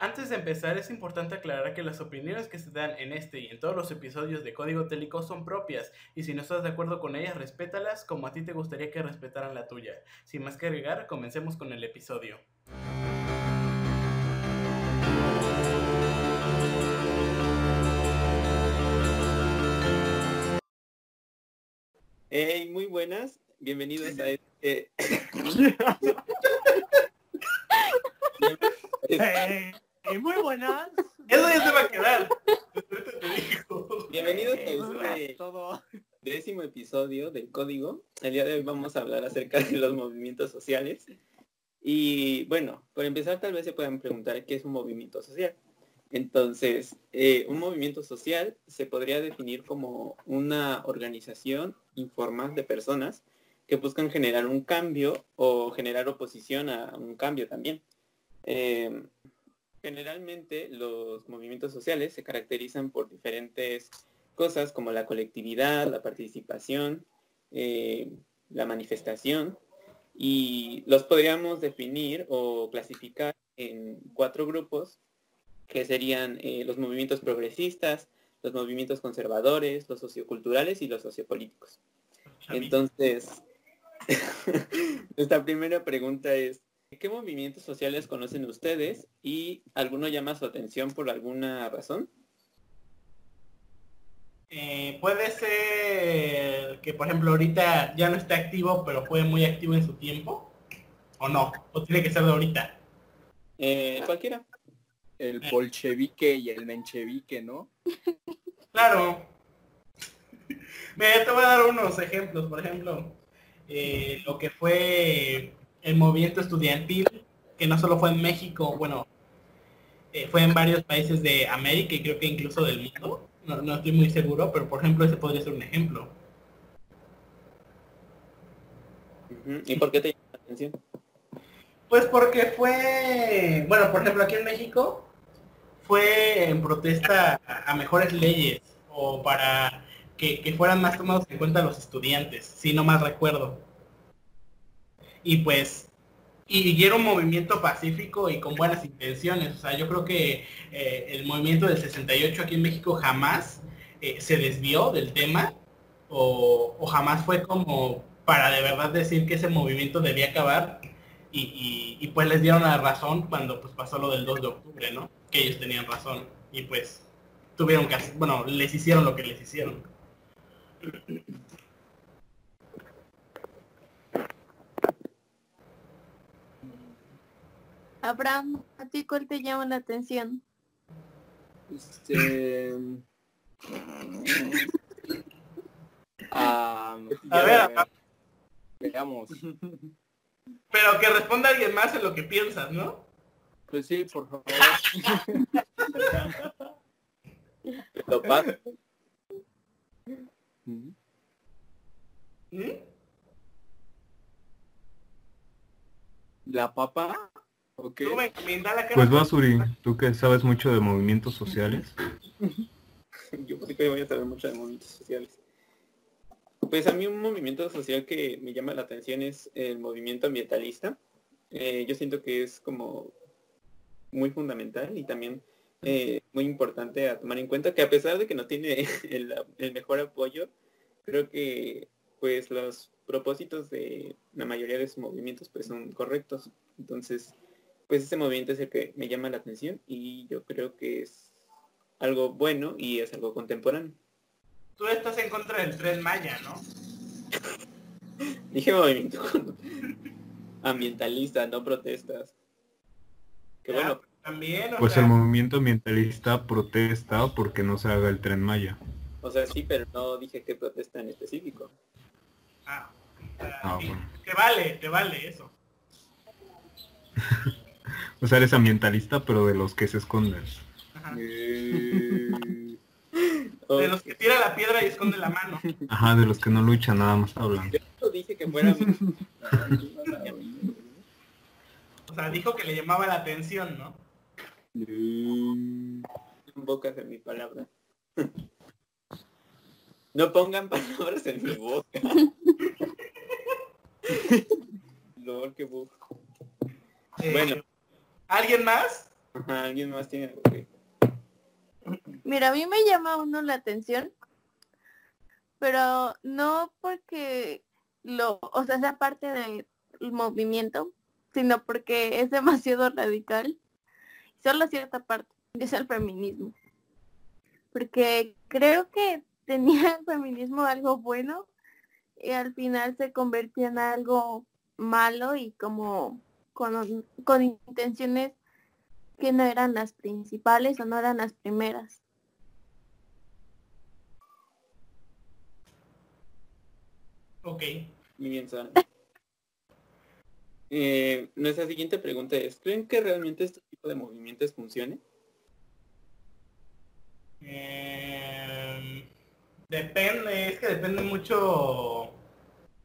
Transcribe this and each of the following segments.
Antes de empezar, es importante aclarar que las opiniones que se dan en este y en todos los episodios de Código Télico son propias, y si no estás de acuerdo con ellas, respétalas como a ti te gustaría que respetaran la tuya. Sin más que agregar, comencemos con el episodio. Hey, muy buenas, bienvenidos a este... Hey, muy buenas. Eso ya se va a quedar. Bienvenidos a buenas este todo. décimo episodio del Código. El día de hoy vamos a hablar acerca de los movimientos sociales. Y bueno, por empezar tal vez se puedan preguntar qué es un movimiento social. Entonces, eh, un movimiento social se podría definir como una organización informal de personas que buscan generar un cambio o generar oposición a un cambio también. Eh, generalmente los movimientos sociales se caracterizan por diferentes cosas como la colectividad, la participación, eh, la manifestación y los podríamos definir o clasificar en cuatro grupos que serían eh, los movimientos progresistas, los movimientos conservadores, los socioculturales y los sociopolíticos. Entonces, nuestra primera pregunta es, ¿qué movimientos sociales conocen ustedes y alguno llama su atención por alguna razón? Eh, puede ser que, por ejemplo, ahorita ya no está activo, pero fue muy activo en su tiempo. ¿O no? ¿O tiene que ser de ahorita? Eh, cualquiera. el bolchevique y el menchevique, ¿no? Claro. Mira, te voy a dar unos ejemplos. Por ejemplo, eh, lo que fue el movimiento estudiantil, que no solo fue en México, bueno, eh, fue en varios países de América y creo que incluso del mundo. No, no estoy muy seguro, pero por ejemplo ese podría ser un ejemplo. ¿Y por qué te llama la atención? Pues porque fue, bueno, por ejemplo aquí en México fue en protesta a, mejores leyes o para que, que fueran más tomados en cuenta los estudiantes, si no mal recuerdo. Y pues, y, y era un movimiento pacífico y con buenas intenciones. O sea, yo creo que eh, el movimiento del 68 aquí en México jamás eh, se desvió del tema o, o jamás fue como para de verdad decir que ese movimiento debía acabar y, y- pues les dieron la razón cuando pues pasó lo del 2 de octubre, ¿no? Que ellos tenían razón y pues tuvieron que hacer, bueno, les hicieron lo que les hicieron. Abraham, ¿a ti cuál te llama la atención? Este... ah, A ver, a- veamos. Pero que responda alguien más en lo que piensas, ¿no? Pues sí, por favor. Lo paso. ¿Mm? ¿La papa? Ok. Tú me, me da la cara. Pues vas, Uri, tú que sabes mucho de movimientos sociales. Yo creo que voy a saber mucho de movimientos sociales. Pues a mí un movimiento social que me llama la atención es el movimiento ambientalista. Eh, yo siento que es como muy fundamental y también eh, muy importante a tomar en cuenta que a pesar de que no tiene el, el mejor apoyo, creo que pues los propósitos de la mayoría de sus movimientos pues son correctos. Entonces, pues ese movimiento es el que me llama la atención y yo creo que es algo bueno y es algo contemporáneo. Tú estás en contra del tren Maya, ¿no? Dije movimiento ambientalista, no protestas. Que Ya, bueno, También, Pues sea, el movimiento ambientalista protesta porque no se haga el tren Maya. o sea, sí, pero no dije que protesta en específico. ah, ah, Ah, sí, bueno. Te vale, te vale eso. O sea, eres ambientalista, pero de los que se esconden. Ajá. Eh, De los que tira la piedra y esconde la mano. Ajá, de los que no luchan, nada más hablan. Yo dije que fuera... O sea, dijo que le llamaba la atención, ¿no? eh, bocas en mi palabra. No pongan palabras en mi boca. Lord, qué bu- Eh, Bueno. ¿Alguien más? Ajá, alguien más tiene algo que... Mira, a mí me llama uno la atención, pero no porque lo, o sea, sea parte del movimiento, sino porque es demasiado radical. Solo cierta parte, que es el feminismo. Porque creo que tenía el feminismo algo bueno y al final se convirtió en algo malo y como con, con intenciones que no eran las principales o no eran las primeras. Ok. Muy bien, Sara. Eh, nuestra siguiente pregunta es, ¿creen que realmente este tipo de movimientos funcione? Eh, depende, es que depende mucho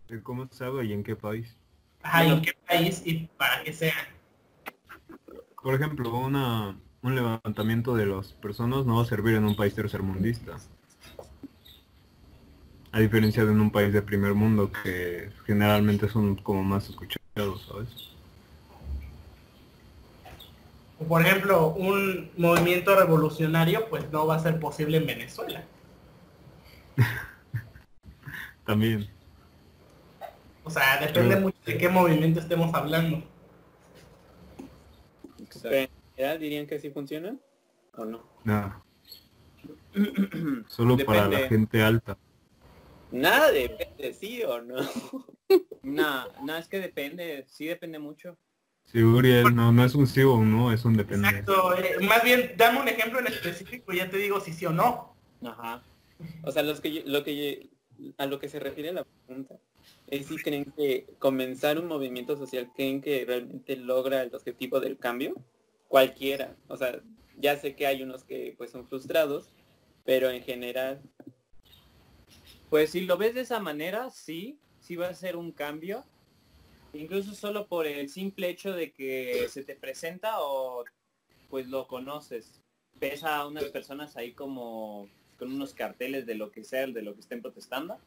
de cómo se haga y en qué país. Ajá, y en qué país y para qué sea. Por ejemplo, una, un levantamiento de las personas no va a servir en un país tercermundista. A diferencia de en un país de primer mundo que generalmente son como más escuchados, ¿sabes? O por ejemplo, un movimiento revolucionario pues no va a ser posible en Venezuela. También. O sea, depende mucho de qué movimiento estemos hablando. General dirían que sí funciona o no. Nada. Solo para la gente alta. Nada depende, sí o no. No, no, es que depende, sí depende mucho. Sí, Uriel, no, no es un sí o un no, es un depende. Exacto. eh, más bien, dame un ejemplo en específico y ya te digo si sí o no. Ajá. O sea, los que yo- lo que yo- a lo que se refiere la pregunta es si creen que comenzar un movimiento social creen que realmente logra el objetivo del cambio, cualquiera. O sea, ya sé que hay unos que pues son frustrados, pero en general, Pues si lo ves de esa manera, sí, sí va a ser un cambio. Incluso solo por el simple hecho de que se te presenta o pues lo conoces. Ves a unas personas ahí como con unos carteles de lo que sea, de lo que estén protestando.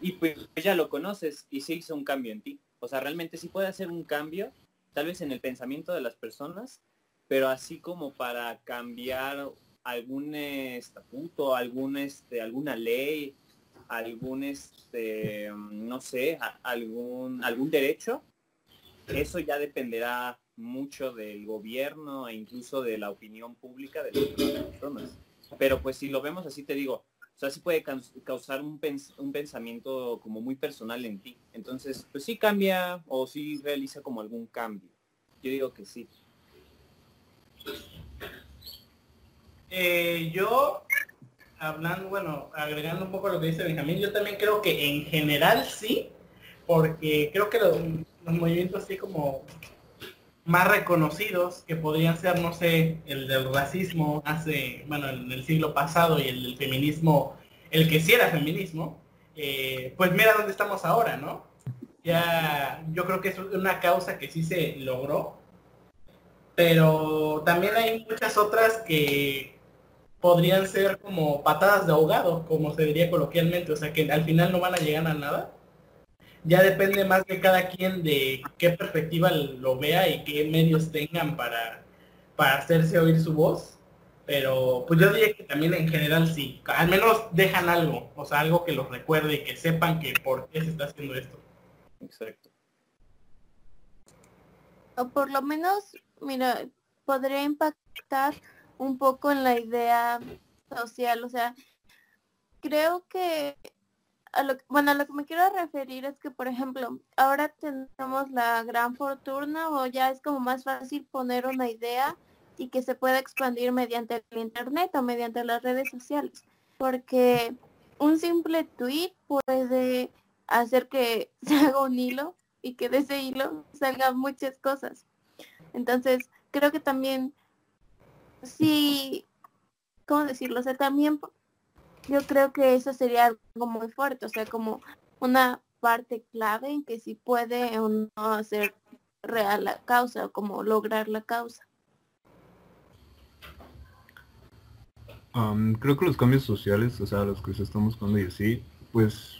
Y pues ya lo conoces y se hizo un cambio en ti. O sea, realmente sí puede hacer un cambio, tal vez en el pensamiento de las personas, pero así como para cambiar algún estatuto, algún este, alguna ley, algún este no sé algún algún derecho eso ya dependerá mucho del gobierno e incluso de la opinión pública de las personas pero pues si lo vemos así te digo o sea sí puede caus- causar un, pens- un pensamiento como muy personal en ti. Entonces pues sí cambia o sí realiza como algún cambio. Yo digo que sí. Eh, yo, hablando, bueno, agregando un poco lo que dice Benjamín, yo también creo que en general sí, porque creo que los, los movimientos así como más reconocidos, que podrían ser, no sé, el del racismo hace, bueno, en el siglo pasado y el del feminismo, el que sí era feminismo, eh, pues mira dónde estamos ahora, ¿no? Ya, yo creo que es una causa que sí se logró, pero también hay muchas otras que podrían ser como patadas de ahogado, como se diría coloquialmente, o sea que al final no van a llegar a nada. Ya depende más de cada quien de qué perspectiva lo vea y qué medios tengan para, para hacerse oír su voz. Pero pues yo diría que también en general sí, al menos dejan algo, o sea, algo que los recuerde y que sepan que por qué se está haciendo esto. exacto. O por lo menos, mira, podría impactar un poco en la idea social. O sea, creo que, a lo, bueno, a lo que me quiero referir es que, por ejemplo, ahora tenemos la gran fortuna o ya es como más fácil poner una idea y que se pueda expandir mediante el internet o mediante las redes sociales. Porque un simple tweet puede hacer que se haga un hilo y que de ese hilo salgan muchas cosas. Entonces, creo que también, sí, ¿cómo decirlo? O sea, también yo creo que eso sería algo muy fuerte, o sea, como una parte clave en que sí puede o no hacer real la causa, o como lograr la causa. Am, creo que los cambios sociales, o sea, los que se están buscando y así, pues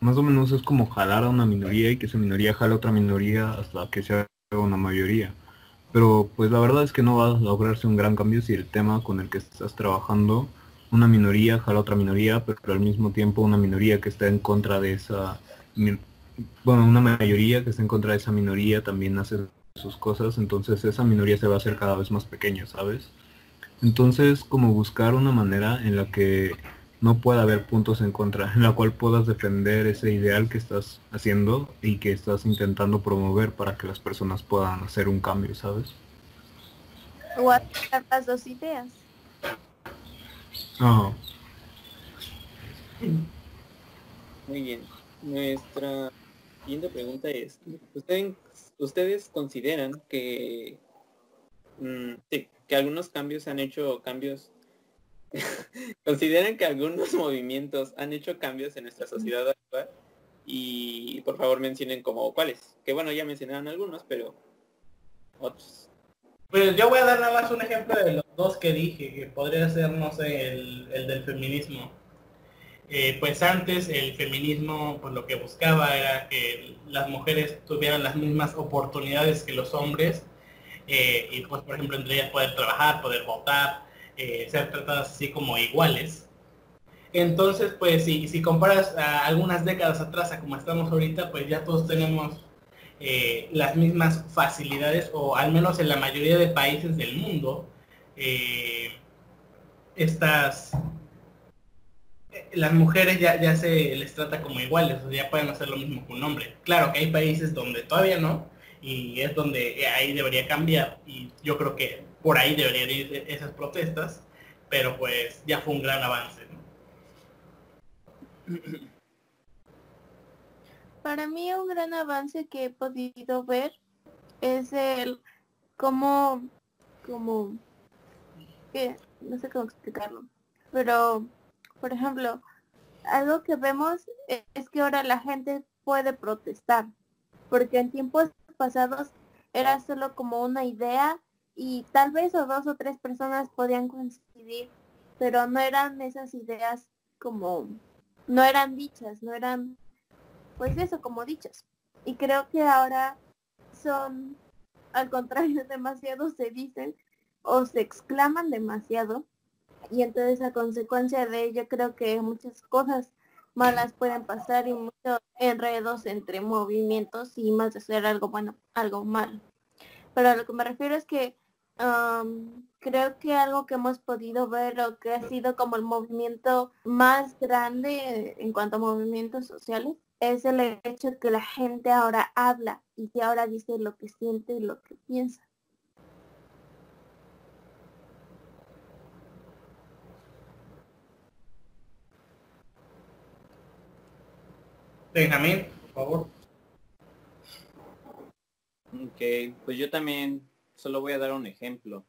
más o menos es como jalar a una minoría y que esa minoría jala a otra minoría hasta que sea una mayoría. Pero pues la verdad es que no va a lograrse un gran cambio si el tema con el que estás trabajando, una minoría jala otra minoría, pero al mismo tiempo una minoría que está en contra de esa, bueno, una mayoría que está en contra de esa minoría también hace sus cosas, entonces esa minoría se va a hacer cada vez más pequeña, ¿sabes? Entonces, como buscar una manera en la que no pueda haber puntos en contra, en la cual puedas defender ese ideal que estás haciendo y que estás intentando promover para que las personas puedan hacer un cambio, ¿sabes? O las dos ideas. Ajá. Muy bien. Nuestra siguiente pregunta es, ¿ustedes, consideran que, mm, que algunos cambios han hecho cambios ¿Consideran que algunos movimientos han hecho cambios en nuestra sociedad actual? Y por favor mencionen como cuáles. Que bueno, ya mencionaron algunos, pero otros. Pues yo voy a dar nada más un ejemplo de los dos que dije, que podría ser, no sé, el, del feminismo. Eh, pues antes el feminismo pues lo que buscaba era que las mujeres tuvieran las mismas oportunidades que los hombres eh, y pues por ejemplo entre ellas poder trabajar, poder votar, eh, ser tratadas así como iguales. Entonces, pues si, si comparas a algunas décadas atrás a como estamos ahorita, pues ya todos tenemos eh, las mismas facilidades, o al menos en la mayoría de países del mundo, eh, estas las mujeres ya, ya se les trata como iguales, o sea, ya pueden hacer lo mismo que un hombre. Claro que hay países donde todavía no, y es donde ahí debería cambiar, y yo creo que por ahí deberían ir esas protestas, pero pues ya fue un gran avance. Para mí un gran avance que he podido ver es el cómo, como, que no sé cómo explicarlo, pero, por ejemplo, algo que vemos es que ahora la gente puede protestar, porque en tiempos pasados era solo como una idea y tal vez o dos o tres personas podían coincidir, pero no eran esas ideas como, no eran dichas, no eran, pues eso, como dichas. Y creo que ahora son, al contrario, demasiado se dicen o se exclaman demasiado. Y entonces a consecuencia de ello creo que muchas cosas malas pueden pasar y muchos enredos entre movimientos y más de ser algo bueno, algo malo. Pero a lo que me refiero es que creo que algo que hemos podido ver o que ha sido como el movimiento más grande en cuanto a movimientos sociales es el hecho de que la gente ahora habla y que ahora dice lo que siente y lo que piensa. Benjamín, por favor. Ok, pues yo también solo voy a dar un ejemplo.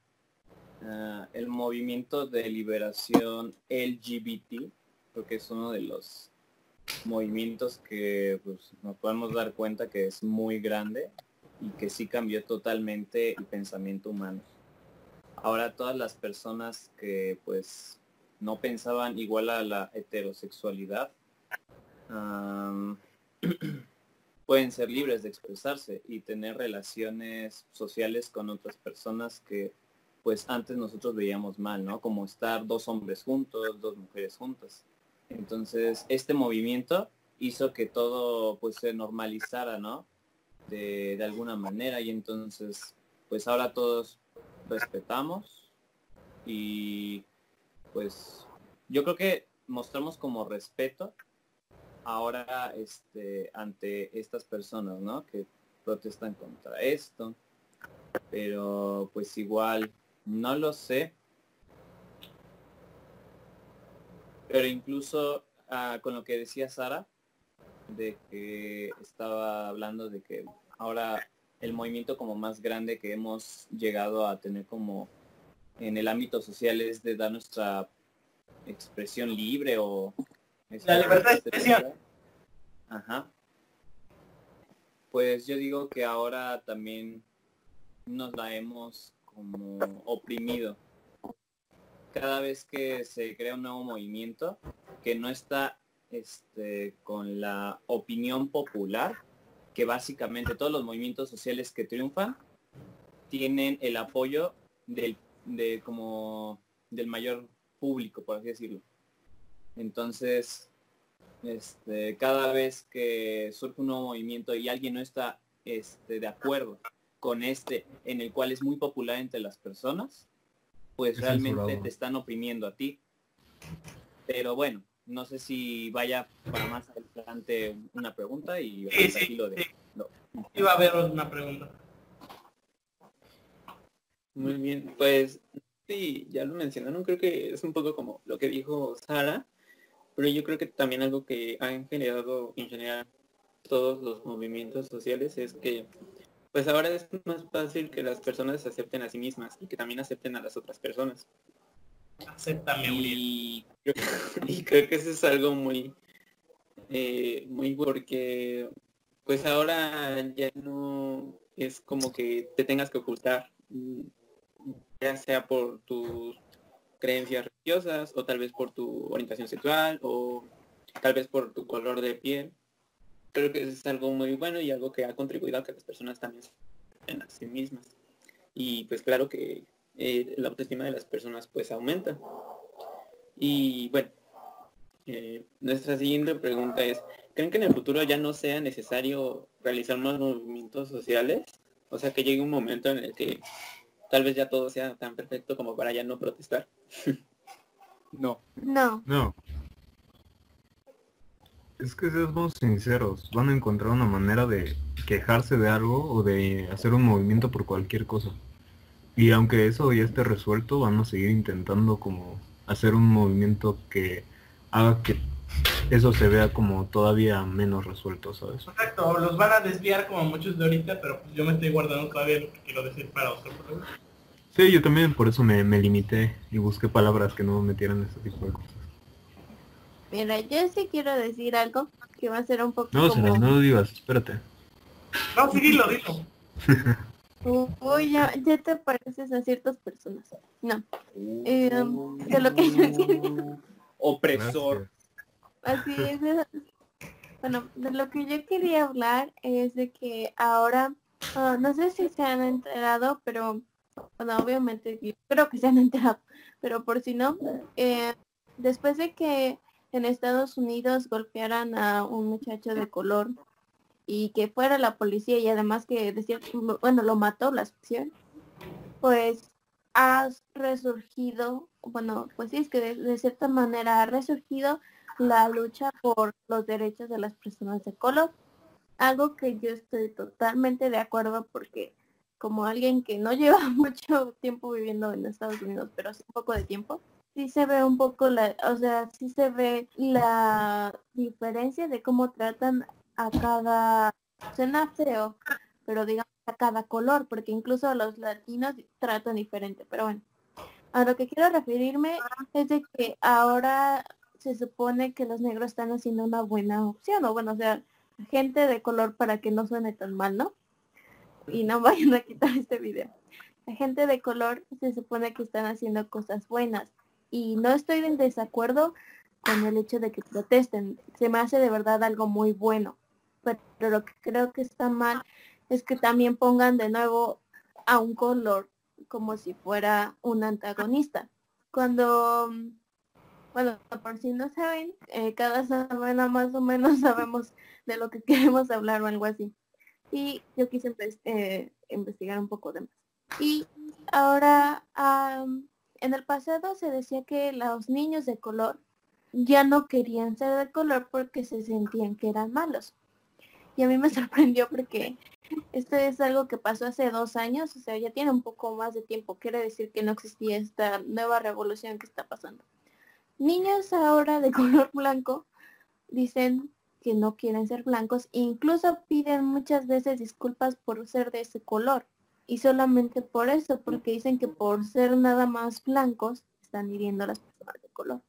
Ah, el movimiento de liberación LGBT, porque es uno de los movimientos que pues, nos podemos dar cuenta que es muy grande y que sí cambió totalmente el pensamiento humano. Ahora todas las personas que pues no pensaban igual a la heterosexualidad pueden ser libres de expresarse y tener relaciones sociales con otras personas que pues antes nosotros veíamos mal, ¿no? Como estar dos hombres juntos, dos mujeres juntas. Entonces, este movimiento hizo que todo pues se normalizara, ¿no? De, de alguna manera y entonces pues ahora todos respetamos y pues yo creo que mostramos como respeto ahora este, ante estas personas, ¿no? Que protestan contra esto. Pero pues igual, no lo sé. Pero incluso ah, con lo que decía Sara, de que estaba hablando de que ahora el movimiento como más grande que hemos llegado a tener como en el ámbito social es de dar nuestra expresión libre o la libertad de expresión. Ajá. Pues yo digo que ahora también nos la hemos como oprimido. Cada vez que se crea un nuevo movimiento que no está este, con la opinión popular, que básicamente todos los movimientos sociales que triunfan tienen el apoyo del, de como del mayor público, por así decirlo. Entonces, este, cada vez que surge un nuevo movimiento y alguien no está este, de acuerdo con este, en el cual es muy popular entre las personas, pues Es realmente censurado. te están oprimiendo a ti. Pero bueno, no sé si vaya para más adelante una pregunta y Sí, sí, aquí lo de- sí. Iba a haber una pregunta. Muy bien, pues sí, ya lo mencionaron, creo que es un poco como lo que dijo Sara, pero yo creo que también algo que han generado en general todos los movimientos sociales es que pues ahora es más fácil que las personas se acepten a sí mismas y que también acepten a las otras personas. Acéptame. Y creo, y creo que eso es algo muy, eh, muy porque pues ahora ya no es como que te tengas que ocultar, ya sea por tus creencias religiosas o tal vez por tu orientación sexual o tal vez por tu color de piel. Creo que eso es algo muy bueno y algo que ha contribuido a que las personas también se acepten a sí mismas. Y pues claro que eh, la autoestima de las personas pues aumenta. Y bueno, eh, nuestra siguiente pregunta es, ¿creen que en el futuro ya no sea necesario realizar más movimientos sociales? O sea, que llegue un momento en el que tal vez ya todo sea tan perfecto como para ya no protestar. No. No, No. Es que seamos sinceros, van a encontrar una manera de quejarse de algo o de hacer un movimiento por cualquier cosa. Y aunque eso ya esté resuelto, van a seguir intentando como hacer un movimiento que haga que eso se vea como todavía menos resuelto, ¿sabes? Exacto, los van a desviar como muchos de ahorita, pero pues yo me estoy guardando todavía lo que quiero decir para otro programa. Sí, yo también por eso me, me limité y busqué palabras que no metieran ese tipo de cosas. Mira, yo sí quiero decir algo que va a ser un poco No, como... No lo digas, espérate. No, sí, dilo, dilo. Uy, ya, ya te pareces a ciertas personas. No. Eh, de lo que yo quería- Opresor. Así es. es- Bueno, de lo que yo quería hablar es de que ahora, ah, no sé si se han enterado, pero, bueno, obviamente yo creo que se han enterado, pero por si no, eh, después de que en Estados Unidos golpearan a un muchacho de color y que fuera la policía y además que decía, bueno, lo mató, la asfixió, pues ha resurgido, bueno, pues sí, es que de, cierta manera ha resurgido la lucha por los derechos de las personas de color. Algo que yo estoy totalmente de acuerdo porque como alguien que no lleva mucho tiempo viviendo en Estados Unidos, pero sí un poco de tiempo, sí se ve un poco la, o sea, sí se ve la diferencia de cómo tratan a cada, suena feo, pero digamos a cada color, porque incluso los latinos tratan diferente, pero bueno. A lo que quiero referirme es de que ahora se supone que los negros están haciendo una buena opción, o bueno, o sea, gente de color para que no suene tan mal, ¿no? Y no vayan a quitar este video. La gente de color se supone que están haciendo cosas buenas y no estoy en desacuerdo con el hecho de que protesten. Se me hace de verdad algo muy bueno. Pero lo que creo que está mal es que también pongan de nuevo a un color como si fuera un antagonista. Cuando, bueno, por si no saben, eh, cada semana más o menos sabemos de lo que queremos hablar o algo así. Y yo quise empe- eh, investigar un poco de más. Y ahora, en el pasado se decía que los niños de color ya no querían ser de color porque se sentían que eran malos. Y a mí me sorprendió porque esto es algo que pasó hace dos años, o sea, ya tiene un poco más de tiempo. Quiere decir que no existía esta nueva revolución que está pasando. Niños ahora de color blanco dicen que no quieren ser blancos incluso piden muchas veces disculpas por ser de ese color. Y solamente por eso, porque dicen que por ser nada más blancos están hiriendo a las personas de color.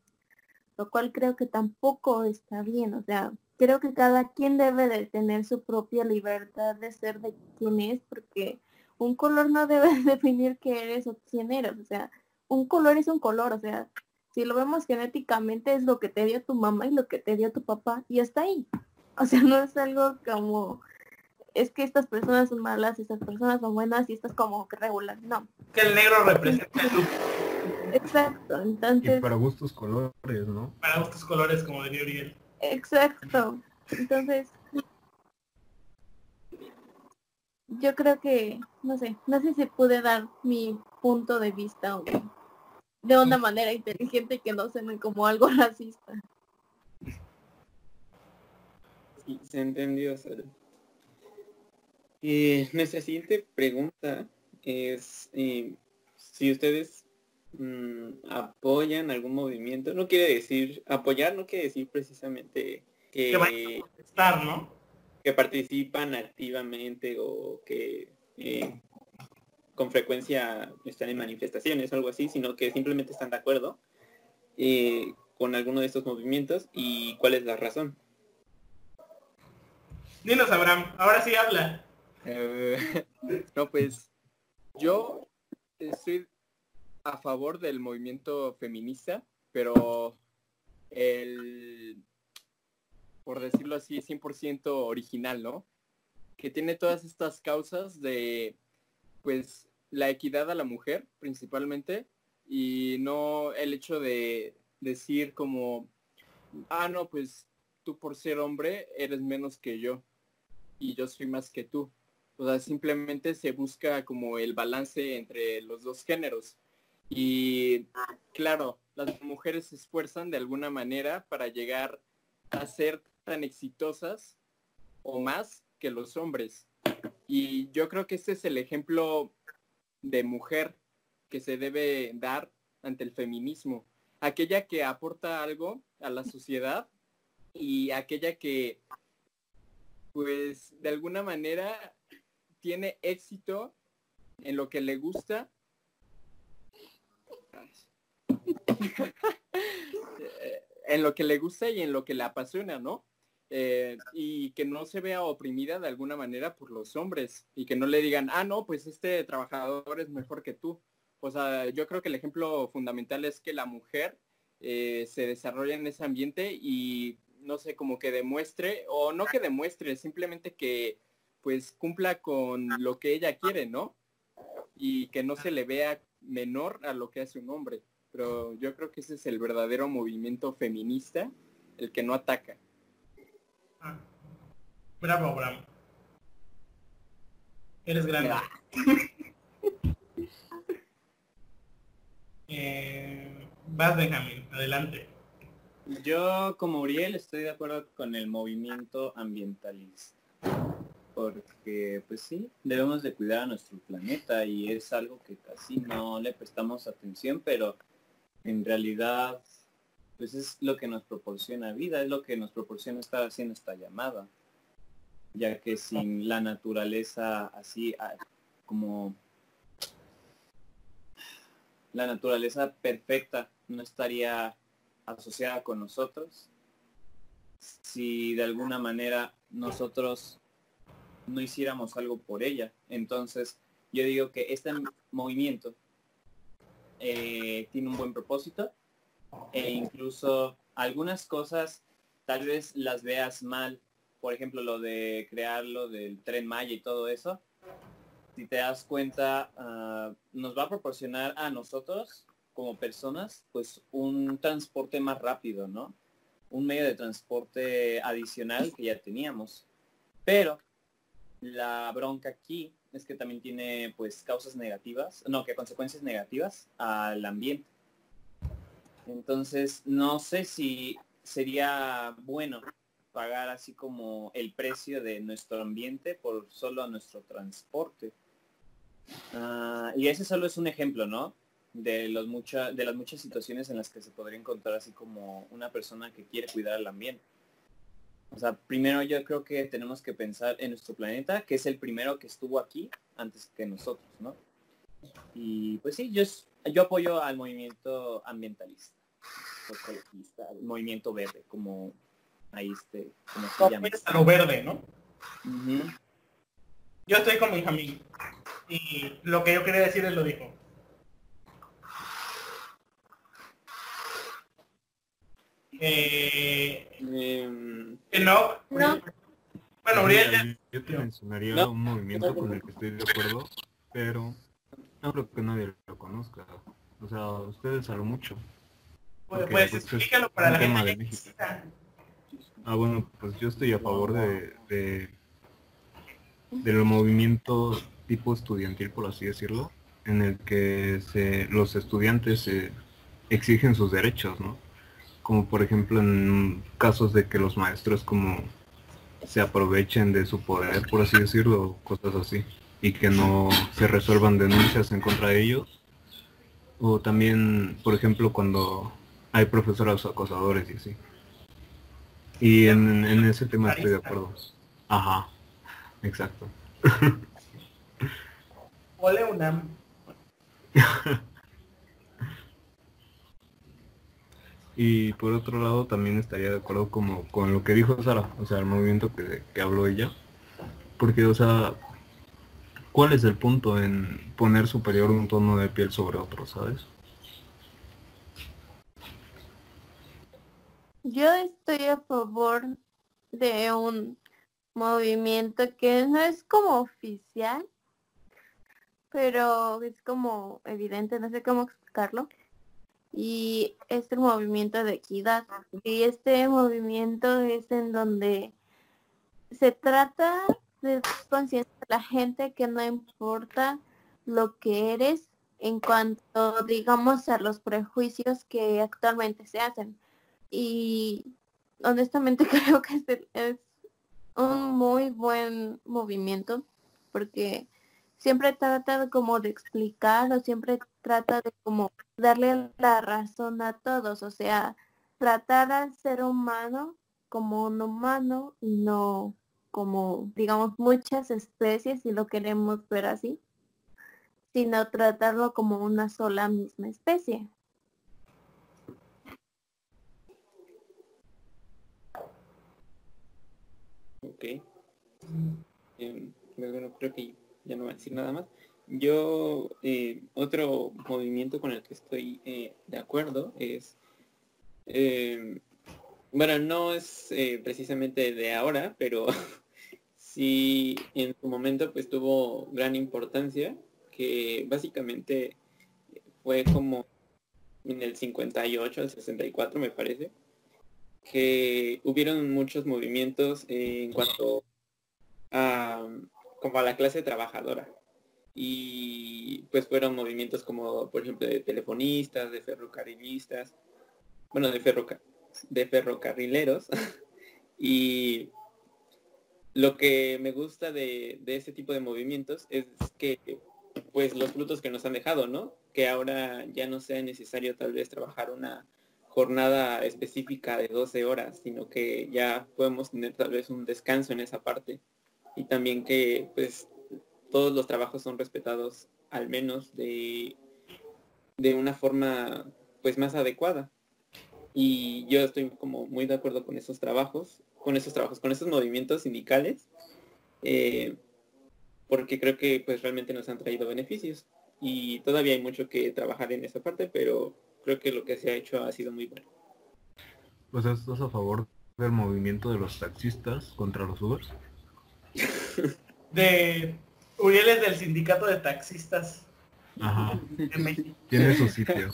Lo cual creo que tampoco está bien. O sea, creo que cada quien debe de tener su propia libertad de ser de quien es, porque un color no debe definir qué eres o quién eres. O sea, un color es un color. O sea, si lo vemos genéticamente es lo que te dio tu mamá y lo que te dio tu papá y está ahí. O sea, no es algo como es que estas personas son malas, estas personas son buenas y estas como que regular. No. Que el negro representa el grupo. Exacto. Y Entonces, para gustos colores, ¿no? Para gustos colores, como diría Uriel. exacto. Entonces, yo creo que, no sé, no sé si pude dar mi punto de vista o de una manera inteligente que no suene como algo racista. Sí, se entendió, Sara. Eh, nuestra siguiente pregunta es eh, si ustedes mm, apoyan algún movimiento. No quiere decir, apoyar no quiere decir precisamente que, Que vayan a protestar, ¿no? que participan activamente o que eh, con frecuencia están en manifestaciones o algo así, sino que simplemente están de acuerdo eh, con alguno de estos movimientos y cuál es la razón. Dinos, Abraham, ahora sí habla. Eh, no, pues yo estoy a favor del movimiento feminista, pero el, por decirlo así, 100% original, ¿no? Que tiene todas estas causas de, pues, la equidad a la mujer, principalmente, y no el hecho de decir como, ah, no, pues tú por ser hombre eres menos que yo y yo soy más que tú. O sea, simplemente se busca como el balance entre los dos géneros. Y claro, las mujeres se esfuerzan de alguna manera para llegar a ser tan exitosas o más que los hombres. Y yo creo que este es el ejemplo de mujer que se debe dar ante el feminismo. Aquella que aporta algo a la sociedad y aquella que pues de alguna manera tiene éxito en lo que le gusta. en lo que le gusta y en lo que le apasiona, ¿no? Eh, y que no se vea oprimida de alguna manera por los hombres y que no le digan, ah, no, pues este trabajador es mejor que tú. O sea, yo creo que el ejemplo fundamental es que la mujer eh, se desarrolla en ese ambiente y no sé, como que demuestre, o no que demuestre, simplemente que pues cumpla con lo que ella quiere, ¿no? Y que no se le vea menor a lo que hace un hombre. Pero yo creo que ese es el verdadero movimiento feminista, el que no ataca. Ah. Bravo, Abraham. Eres grande. Ah. Eh, vas, Benjamín, adelante. Yo, como Uriel, estoy de acuerdo con el movimiento ambientalista. Porque, pues sí, debemos de cuidar a nuestro planeta y es algo que casi no le prestamos atención, pero en realidad, pues es lo que nos proporciona vida, es lo que nos proporciona estar haciendo esta llamada. Ya que sin la naturaleza así ah, como la naturaleza perfecta no estaría asociada con nosotros si de alguna manera nosotros no hiciéramos algo por ella. Entonces, yo digo que este movimiento eh, tiene un buen propósito e incluso algunas cosas tal vez las veas mal. Por ejemplo, lo de crear lo del tren Maya y todo eso. Si te das cuenta, ah, nos va a proporcionar a nosotros como personas, pues un transporte más rápido, ¿no? Un medio de transporte adicional que ya teníamos. Pero la bronca aquí es que también tiene pues causas negativas, no, que consecuencias negativas al ambiente. Entonces, no sé si sería bueno pagar así como el precio de nuestro ambiente por solo nuestro transporte. Ah, y ese solo es un ejemplo, ¿no? de, los mucha, de las muchas situaciones en las que se podría encontrar así como una persona que quiere cuidar el ambiente. O sea, primero yo creo que tenemos que pensar en nuestro planeta, que es el primero que estuvo aquí antes que nosotros, ¿no? Y pues sí, yo, yo apoyo al movimiento ambientalista, ecologista, al movimiento verde, como ahí este, como se llama. a lo verde, ¿no? Yo estoy con Benjamín. Y lo que yo quería decir él lo dijo. Eh, que no. No. Bueno, Uriel Yo te mencionaría un movimiento con el que estoy de acuerdo, pero no creo que nadie lo conozca. O sea, ustedes a lo mucho. Pues, Porque, pues, pues, es explícalo para la gente de que México. necesita. Ah, bueno, pues yo estoy a favor de, de del movimiento tipo estudiantil, por así decirlo, en el que se, los estudiantes eh, exigen sus derechos, ¿no? Como por ejemplo en casos de que los maestros como se aprovechen de su poder, por así decirlo, cosas así, y que no se resuelvan denuncias en contra de ellos. O también, por ejemplo, cuando hay profesores acosadores y así. Y en, en ese tema estoy de acuerdo. Ajá, exacto. Ole UNAM. Y por otro lado también estaría de acuerdo como con lo que dijo Sara, o sea, el movimiento que, que habló ella. Porque, o sea, ¿cuál es el punto en poner superior un tono de piel sobre otro, sabes? Yo estoy a favor de un movimiento que no es como oficial, pero es como evidente, no sé cómo explicarlo. Y es el movimiento de equidad. Y este movimiento es en donde se trata de conciencia de la gente que no importa lo que eres en cuanto, digamos, a los prejuicios que actualmente se hacen y honestamente creo que es, es un muy buen movimiento porque siempre trata como de explicar o siempre trata de como darle la razón a todos, o sea, tratar al ser humano como un humano y no como digamos muchas especies si lo queremos ver así, sino tratarlo como una sola misma especie. Ok. Em, pues bueno, creo que ya no voy a decir nada más. Yo, eh, otro movimiento con el que estoy eh, de acuerdo es, em, bueno, no es eh, precisamente de ahora, pero sí en su momento pues tuvo gran importancia, que básicamente fue como en el 58 al 64 me parece, que hubieron muchos movimientos en cuanto a como a la clase trabajadora y pues fueron movimientos como por ejemplo de telefonistas, de ferrocarrilistas, bueno de ferroca de ferrocarrileros y lo que me gusta de, de ese tipo de movimientos es que pues los frutos que nos han dejado, ¿no? Que ahora ya no sea necesario tal vez trabajar una jornada específica de 12 horas, sino que ya podemos tener tal vez un descanso en esa parte. Y también que pues todos los trabajos son respetados al menos de, de una forma pues más adecuada. Y yo estoy como muy de acuerdo con esos trabajos, con esos trabajos, con esos movimientos sindicales, eh, porque creo que pues realmente nos han traído beneficios. Y todavía hay mucho que trabajar en esa parte, pero creo que lo que se ha hecho ha sido muy bueno. O sea, ¿estás a favor del movimiento de los taxistas contra los Ubers? De Uriel es del sindicato de taxistas Ajá, de México. tiene su sitio.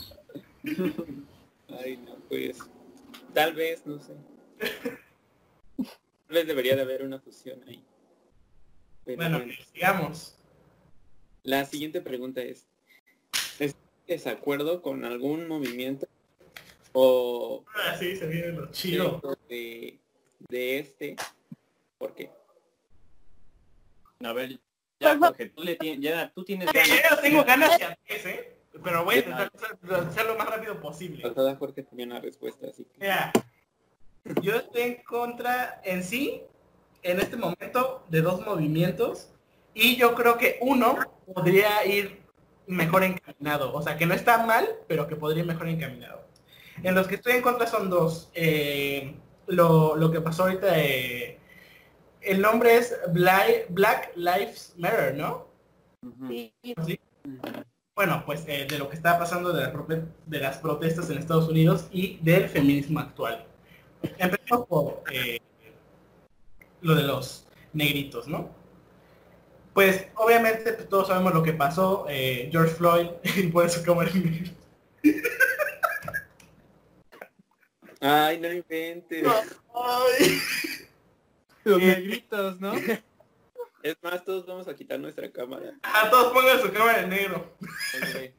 Ay, no, pues tal vez, no sé. Tal vez debería de haber una fusión ahí. Pero Bueno, bueno. sigamos. La siguiente pregunta es, ¿es desacuerdo con algún movimiento o Ah, sí, se viene lo chido. de, de este? ¿Por qué? A ver, ya, Jorge, tú, le tienes, ya, tú tienes Sí, ganas. yo tengo ganas de antes, ¿eh? Pero voy a intentar hacer lo más rápido posible. Pasada Jorge tenía una respuesta, así que... Mira, yo estoy en contra en sí, en este momento, de dos movimientos. Y yo creo que uno podría ir mejor encaminado. O sea, que no está mal, pero que podría ir mejor encaminado. En los que estoy en contra son dos. Eh, lo, lo que pasó ahorita, eh, el nombre es Bla- Black Lives Matter, ¿no? Sí, ¿Sí? Bueno, pues eh, de lo que está pasando de, la prope- de las protestas en Estados Unidos y del feminismo actual. Empezamos por eh, lo de los negritos, ¿no? Pues obviamente pues, todos sabemos lo que pasó, eh, George Floyd y por eso como el. Ay, no inventes. Ay. Los Eh, negritos, ¿no? Es más, todos vamos a quitar nuestra cámara. A todos pongan su cámara en negro. Ok.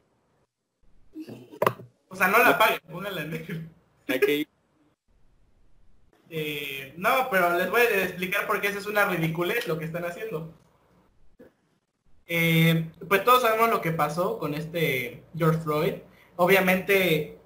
O sea, no la apaguen, pónganla en negro. Aquí. Eh, no, pero les voy a explicar por qué eso es una ridiculez lo que están haciendo. Eh, pues todos sabemos lo que pasó con este George Floyd. Obviamente,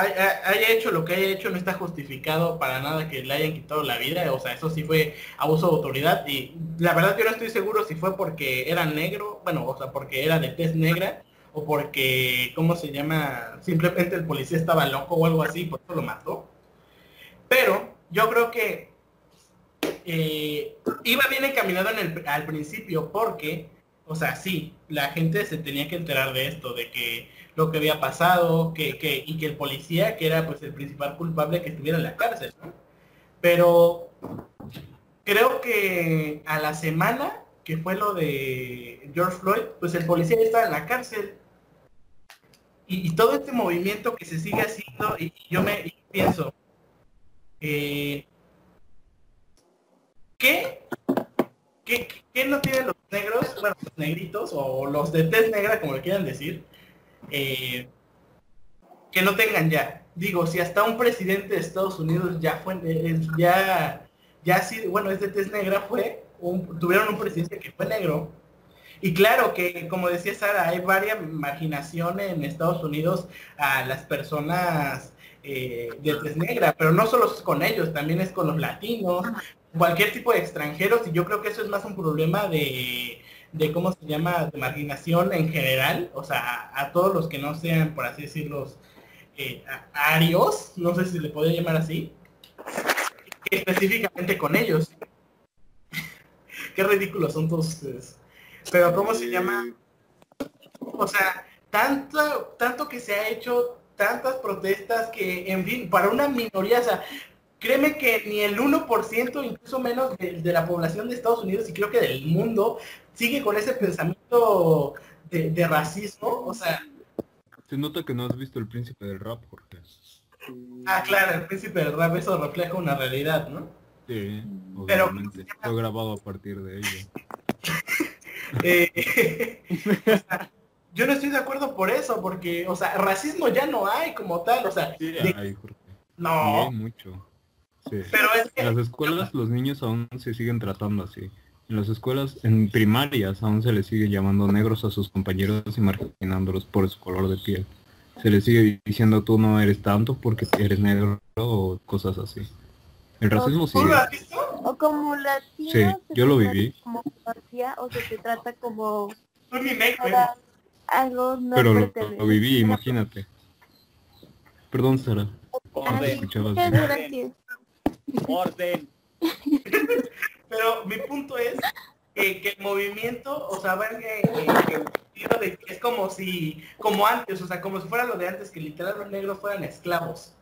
haya hecho lo que haya hecho, no está justificado para nada que le hayan quitado la vida. O sea, eso sí fue abuso de autoridad. Y la verdad yo no estoy seguro si fue porque era negro, bueno, o sea, porque era de tez negra, o porque, ¿cómo se llama? Simplemente el policía estaba loco o algo así, por eso lo mató. Pero yo creo que eh, iba bien encaminado en el- al principio porque, o sea, sí, la gente se tenía que enterar de esto, de que lo que había pasado, que, que, y que el policía, que era pues el principal culpable, que estuviera en la cárcel. Pero creo que a la semana que fue lo de George Floyd, pues el policía estaba en la cárcel. Y, todo este movimiento que se sigue haciendo, y, yo me pienso, eh, ¿qué, qué, qué no tienen los negros, bueno, los negritos, o los de tez negra, como le quieran decir, eh, que no tengan ya? Digo, si hasta un presidente de Estados Unidos ya fue, eh, ya, ya sí, bueno, es de tez negra, fue, un- tuvieron un presidente que fue negro, y claro que, como decía Sara, hay varias marginación en Estados Unidos a las personas eh, de tez negra, pero no solo es con ellos, también es con los latinos, cualquier tipo de extranjeros, y yo creo que eso es más un problema de, de ¿cómo se llama?, de marginación en general, o sea, a, a todos los que no sean, por así decirlo, eh, arios, no sé si le podría llamar así, específicamente con ellos. Qué ridículos son todos ustedes. Pero ¿cómo se llama? O sea, tanto, tanto que se ha hecho, tantas protestas que, en fin, para una minoría, o sea, créeme que ni el 1%, incluso menos de, de la población de Estados Unidos y creo que del mundo, sigue con ese pensamiento de, de racismo. O sea, Se nota que no has visto el príncipe del rap, Jorge. ah, claro, el príncipe del rap, eso refleja una realidad, ¿no? Sí, Pero- obviamente. Fue grabado a partir de ello. Eh, o sea, yo no estoy de acuerdo por eso, porque, o sea, racismo ya no hay como tal, o sea, Sí, de- Ay, Jorge. Sí, no, hay mucho. Sí. pero es En que, las escuelas los niños aún se siguen tratando así. En las escuelas, en primarias, aún se les sigue llamando negros a sus compañeros y marginándolos por su color de piel. Se les sigue diciendo tú no eres tanto porque eres negro o cosas así. El racismo ¿tú sigue. lo has visto? O como latino. Sí, se yo lo viví. Como o se te trata como Pero lo, viví, imagínate. Perdón, Sara. Ay. Orden. Pero mi punto es que, el movimiento, o sea, ven que, que- que- de que es como si, como antes, o sea, como si fuera lo de antes, que literal los negros fueran esclavos.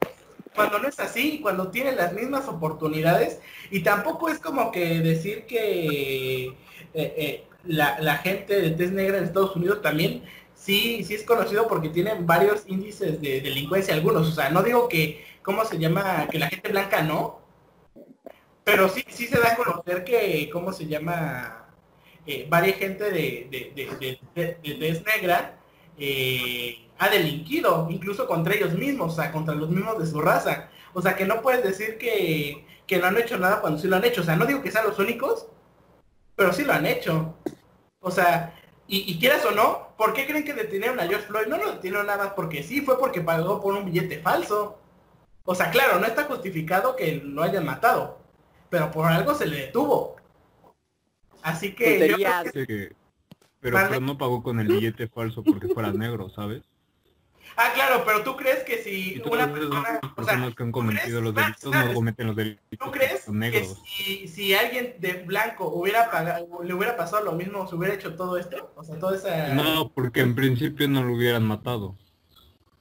Cuando no es así, cuando tienen las mismas oportunidades, y tampoco es como que decir que eh, eh, la, la gente de tez negra en Estados Unidos también sí, sí es conocido porque tienen varios índices de delincuencia algunos. O sea, no digo que, ¿cómo se llama? Que la gente blanca no, pero sí, sí se da a conocer que, ¿cómo se llama? Eh, varias gente de, de, de, de, de- negra eh, ha delinquido, incluso contra ellos mismos, o sea, contra los mismos de su raza. O sea, que no puedes decir que, que no han hecho nada cuando sí lo han hecho. O sea, no digo que sean los únicos, pero sí lo han hecho. O sea, y, quieras o no, ¿por qué creen que detenieron a George Floyd? No lo detenieron nada porque sí, fue porque pagó por un billete falso. O sea, claro, no está justificado que lo hayan matado, pero por algo se le detuvo. Así que yo creo Pero, no pagó con el billete falso porque fuera negro, ¿sabes? Ah, claro, pero tú crees que si una persona, o sea, personas que han cometido los delitos Ah, no cometen los delitos ¿tú crees que si, si alguien de blanco hubiera pagado, le hubiera pasado lo mismo, se hubiera hecho todo esto? O sea, toda esa... No, porque en principio no lo hubieran matado.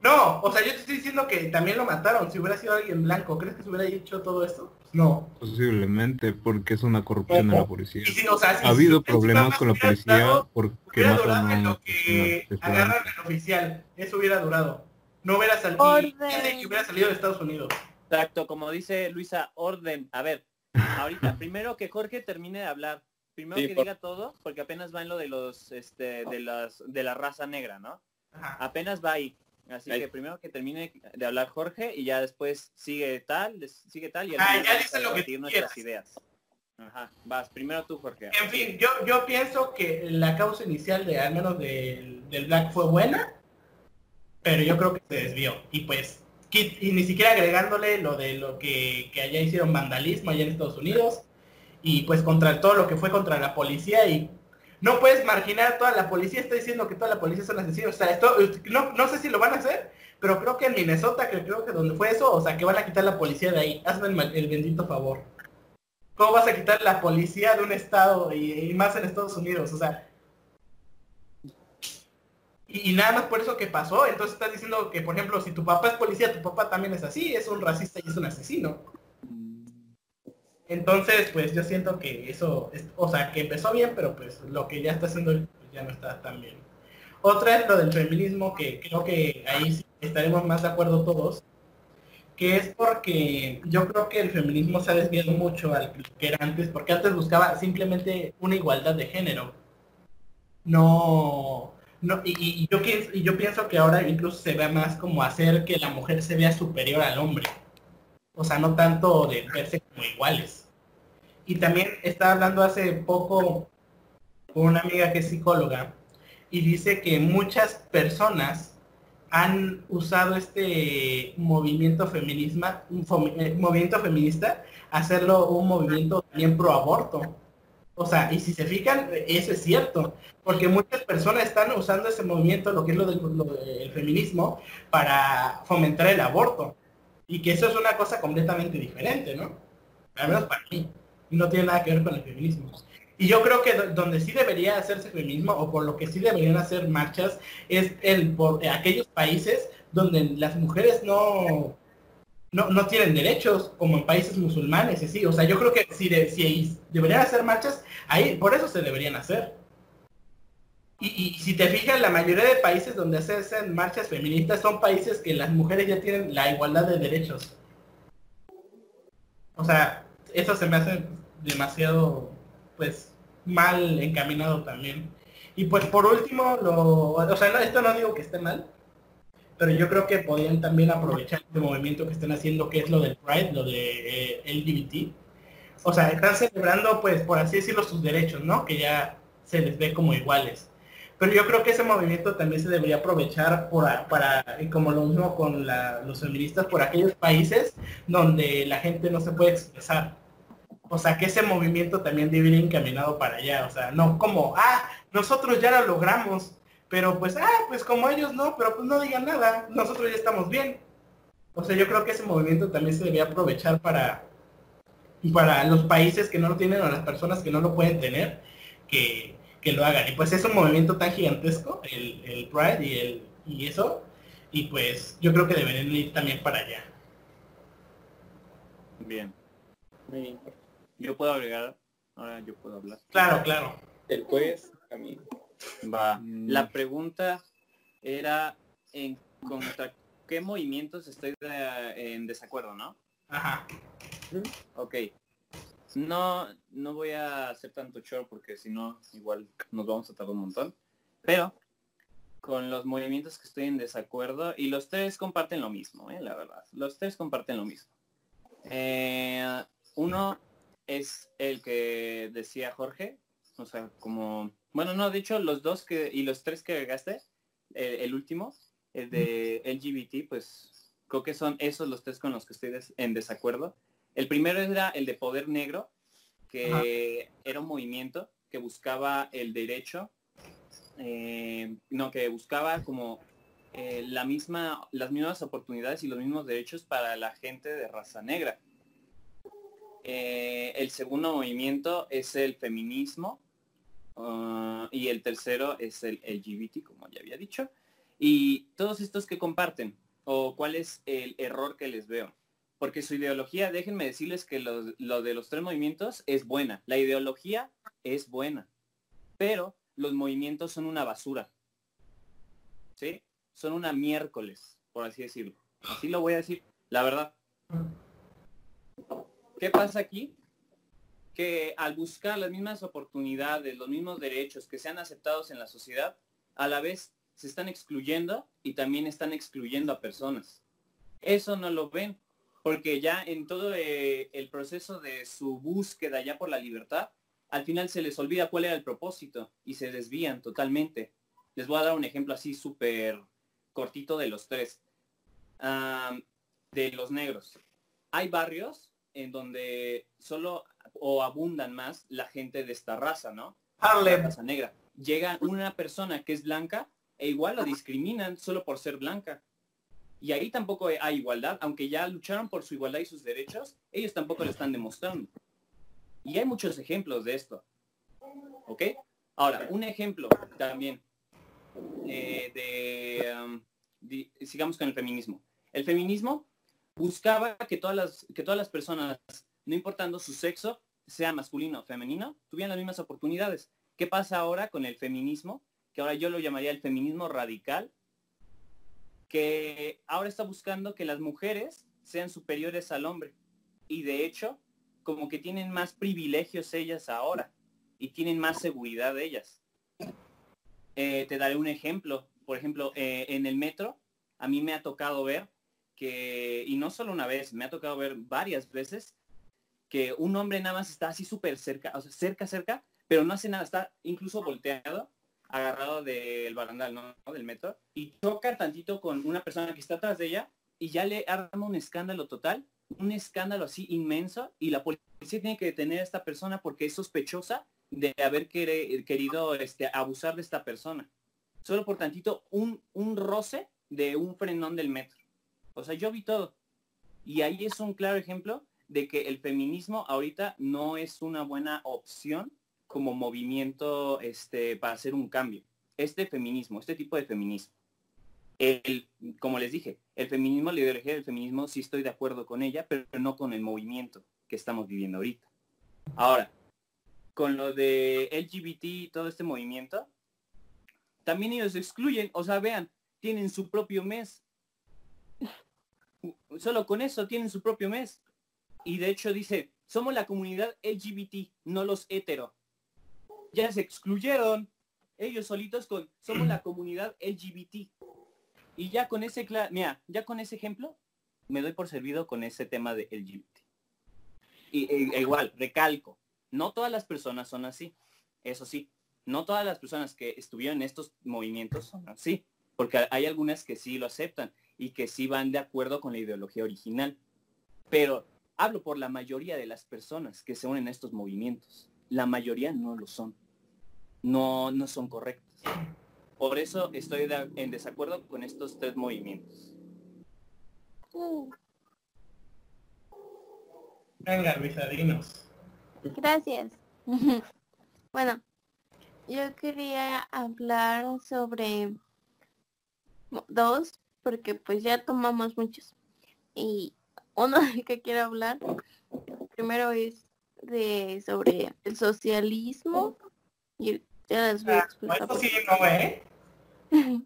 No, o sea, yo te estoy diciendo que también lo mataron. Si hubiera sido alguien blanco, ¿crees que se hubiera hecho todo esto? No. Posiblemente, porque es una corrupción en la policía. Y si, o sea, si- Ha habido problemas con la policía durado- porque hubiera matan durado a en una lo que agarran al oficial. Eso hubiera durado. No hubiera salido. que hubiera salido de Estados Unidos. Exacto, como dice Luisa, orden. A ver, ahorita, primero que Jorge termine de hablar. Primero Sí, que por- diga todo, porque apenas va en lo de los, este, de las, de la raza negra, ¿no? Ajá. Apenas va ahí. Así Ahí. que primero que termine de hablar Jorge y ya después sigue tal, sigue tal y al Ah, ya dice lo que nuestras ideas. Ajá, vas, primero tú Jorge. En fin, yo, yo pienso que la causa inicial de al menos del, del Black fue buena, pero yo creo que se desvió. Y pues, y ni siquiera agregándole lo de lo que, que allá hicieron vandalismo allá en Estados Unidos, y pues contra todo lo que fue contra la policía y no puedes marginar toda la policía, está diciendo que toda la policía son asesinos. O sea, esto, no, no sé si lo van a hacer, pero creo que en Minnesota, que creo que donde fue eso, o sea, que van a quitar la policía de ahí. Hazme el, el bendito favor. ¿Cómo vas a quitar la policía de un estado y, y más en Estados Unidos? O sea, y, y nada más por eso que pasó. Entonces estás diciendo que, por ejemplo, si tu papá es policía, tu papá también es así, es un racista y es un asesino. Entonces, pues yo siento que eso, es- o sea, que empezó bien, pero pues lo que ya está haciendo ya no está tan bien. Otra es lo del feminismo, que creo que ahí estaremos más de acuerdo todos, que es porque yo creo que el feminismo se ha desviado mucho al que era antes, porque antes buscaba simplemente una igualdad de género. No, no y yo, pienso, y yo pienso que ahora incluso se ve más como hacer que la mujer se vea superior al hombre. O sea, no tanto de verse como iguales. Y también estaba hablando hace poco con una amiga que es psicóloga y dice que muchas personas han usado este movimiento fomi- eh, movimiento feminista, hacerlo un movimiento también pro aborto. O sea, y si se fijan, eso es cierto, porque muchas personas están usando ese movimiento, lo que es lo del feminismo, para fomentar el aborto. Y que eso es una cosa completamente diferente, ¿no? Al menos para mí. No tiene nada que ver con el feminismo. Y yo creo que do- donde sí debería hacerse feminismo, o por lo que sí deberían hacer marchas, es el por aquellos países donde las mujeres no, no, no tienen derechos, como en países musulmanes y así. O sea, yo creo que si, de- si deberían hacer marchas, ahí por eso se deberían hacer. Y, si te fijas, la mayoría de países donde se hacen marchas feministas son países que las mujeres ya tienen la igualdad de derechos. O sea, eso se me hace demasiado, pues, mal encaminado también. Y pues por último, lo, o sea, esto no digo que esté mal, pero yo creo que podrían también aprovechar este movimiento que están haciendo, que es lo del Pride, lo de eh, LGBT. O sea, están celebrando, pues, por así decirlo, sus derechos, ¿no? Que ya se les ve como iguales. Pero yo creo que ese movimiento también se debería aprovechar por, para, como lo mismo con la- los feministas, por aquellos países donde la gente no se puede expresar. O sea, que ese movimiento también debe ir encaminado para allá. O sea, no como, ah, nosotros ya lo logramos, pero pues, ah, pues como ellos no, pero pues no digan nada, nosotros ya estamos bien. O sea, yo creo que ese movimiento también se debería aprovechar para, para los países que no lo tienen o las personas que no lo pueden tener, que, que lo hagan. Y pues es un movimiento tan gigantesco, el, el Pride y, el, y eso, y pues yo creo que deberían ir también para allá. Bien. Muy bien. Yo puedo agregar, ahora yo puedo hablar. Claro, claro. El juez, Camilo. Va. Mm. La pregunta era en contra qué movimientos estoy de- en desacuerdo, ¿no? Ajá. Ok. No, no voy a hacer tanto short porque si no, igual nos vamos a tardar un montón. Pero con los movimientos que estoy en desacuerdo, y los tres comparten lo mismo, ¿eh? la verdad. Los tres comparten lo mismo. Eh, uno es el que decía Jorge, o sea, como... Bueno, no, de hecho, los dos que y los tres que agregaste, el, el último, el de LGBT, pues creo que son esos los tres con los que estoy des- en desacuerdo. El primero era el de Poder Negro, que era un movimiento que buscaba el derecho, eh, no, que buscaba como eh, la misma, las mismas oportunidades y los mismos derechos para la gente de raza negra. Eh, el segundo movimiento es el feminismo ah, y el tercero es el LGBT, como ya había dicho. Y todos estos que comparten, o cuál es el error que les veo. Porque su ideología, déjenme decirles que lo, de los tres movimientos es buena. La ideología es buena. Pero los movimientos son una basura. ¿Sí? Son una miércoles, por así decirlo. Así lo voy a decir, la verdad. ¿Qué pasa aquí? Que al buscar las mismas oportunidades, los mismos derechos que sean aceptados en la sociedad, a la vez se están excluyendo y también están excluyendo a personas. Eso no lo ven, porque ya en todo eh, el proceso de su búsqueda ya por la libertad, al final se les olvida cuál era el propósito y se desvían totalmente. Les voy a dar un ejemplo así súper cortito de los tres. de los negros. Hay barrios en donde solo o abundan más la gente de esta raza, ¿no? La raza negra. Llega una persona que es blanca e igual la discriminan solo por ser blanca. Y ahí tampoco hay igualdad, aunque ya lucharon por su igualdad y sus derechos, ellos tampoco lo están demostrando. Y hay muchos ejemplos de esto. ¿Ok? Ahora, un ejemplo también eh, de, um, sigamos con el feminismo. El feminismo buscaba que todas las, que todas las personas, no importando su sexo, sea masculino o femenino, tuvieran las mismas oportunidades. ¿Qué pasa ahora con el feminismo? Que ahora yo lo llamaría el feminismo radical, que ahora está buscando que las mujeres sean superiores al hombre. Y de hecho, como que tienen más privilegios ellas ahora y tienen más seguridad ellas. Eh, te daré un ejemplo. Por ejemplo, eh, en el metro, a mí me ha tocado ver que, y no solo una vez, me ha tocado ver varias veces, que un hombre nada más está así súper cerca, o sea, cerca, cerca, pero no hace nada, está incluso volteado, agarrado del barandal, ¿no? Del metro, y choca tantito con una persona que está atrás de ella y ya le arma un escándalo total, un escándalo así inmenso, y la policía tiene que detener a esta persona porque es sospechosa de haber querido este, abusar de esta persona. Solo por tantito un, un roce de un frenón del metro. O sea, yo vi todo. Y ahí es un claro ejemplo de que el feminismo ahorita no es una buena opción como movimiento este, para hacer un cambio. Este feminismo, este tipo de feminismo. El, como les dije, el feminismo, la ideología del feminismo, sí estoy de acuerdo con ella, pero no con el movimiento que estamos viviendo ahorita. Ahora, con lo de LGBT y todo este movimiento, también ellos excluyen, o sea, vean, tienen su propio mes. Solo con eso tienen su propio mes. Y de hecho dice, somos la comunidad LGBT, no los hetero. Ya se excluyeron ellos solitos con, somos la comunidad LGBT. Y ya con ese, mira, ya con ese ejemplo, me doy por servido con ese tema de LGBT. Y e, igual, recalco, no todas las personas son así. Eso sí, no todas las personas que estuvieron en estos movimientos son así porque hay algunas que sí lo aceptan y que sí van de acuerdo con la ideología original. Pero hablo por la mayoría de las personas que se unen a estos movimientos. La mayoría no lo son. No, no son correctos. Por eso estoy en desacuerdo con estos tres movimientos. Venga, Luisa, Gracias. bueno, yo quería hablar sobre dos, porque pues ya tomamos muchos. Y uno del que quiero hablar, primero es de sobre el socialismo. Y ya les voy a ah, explicar. Eso sí, no, ¿eh?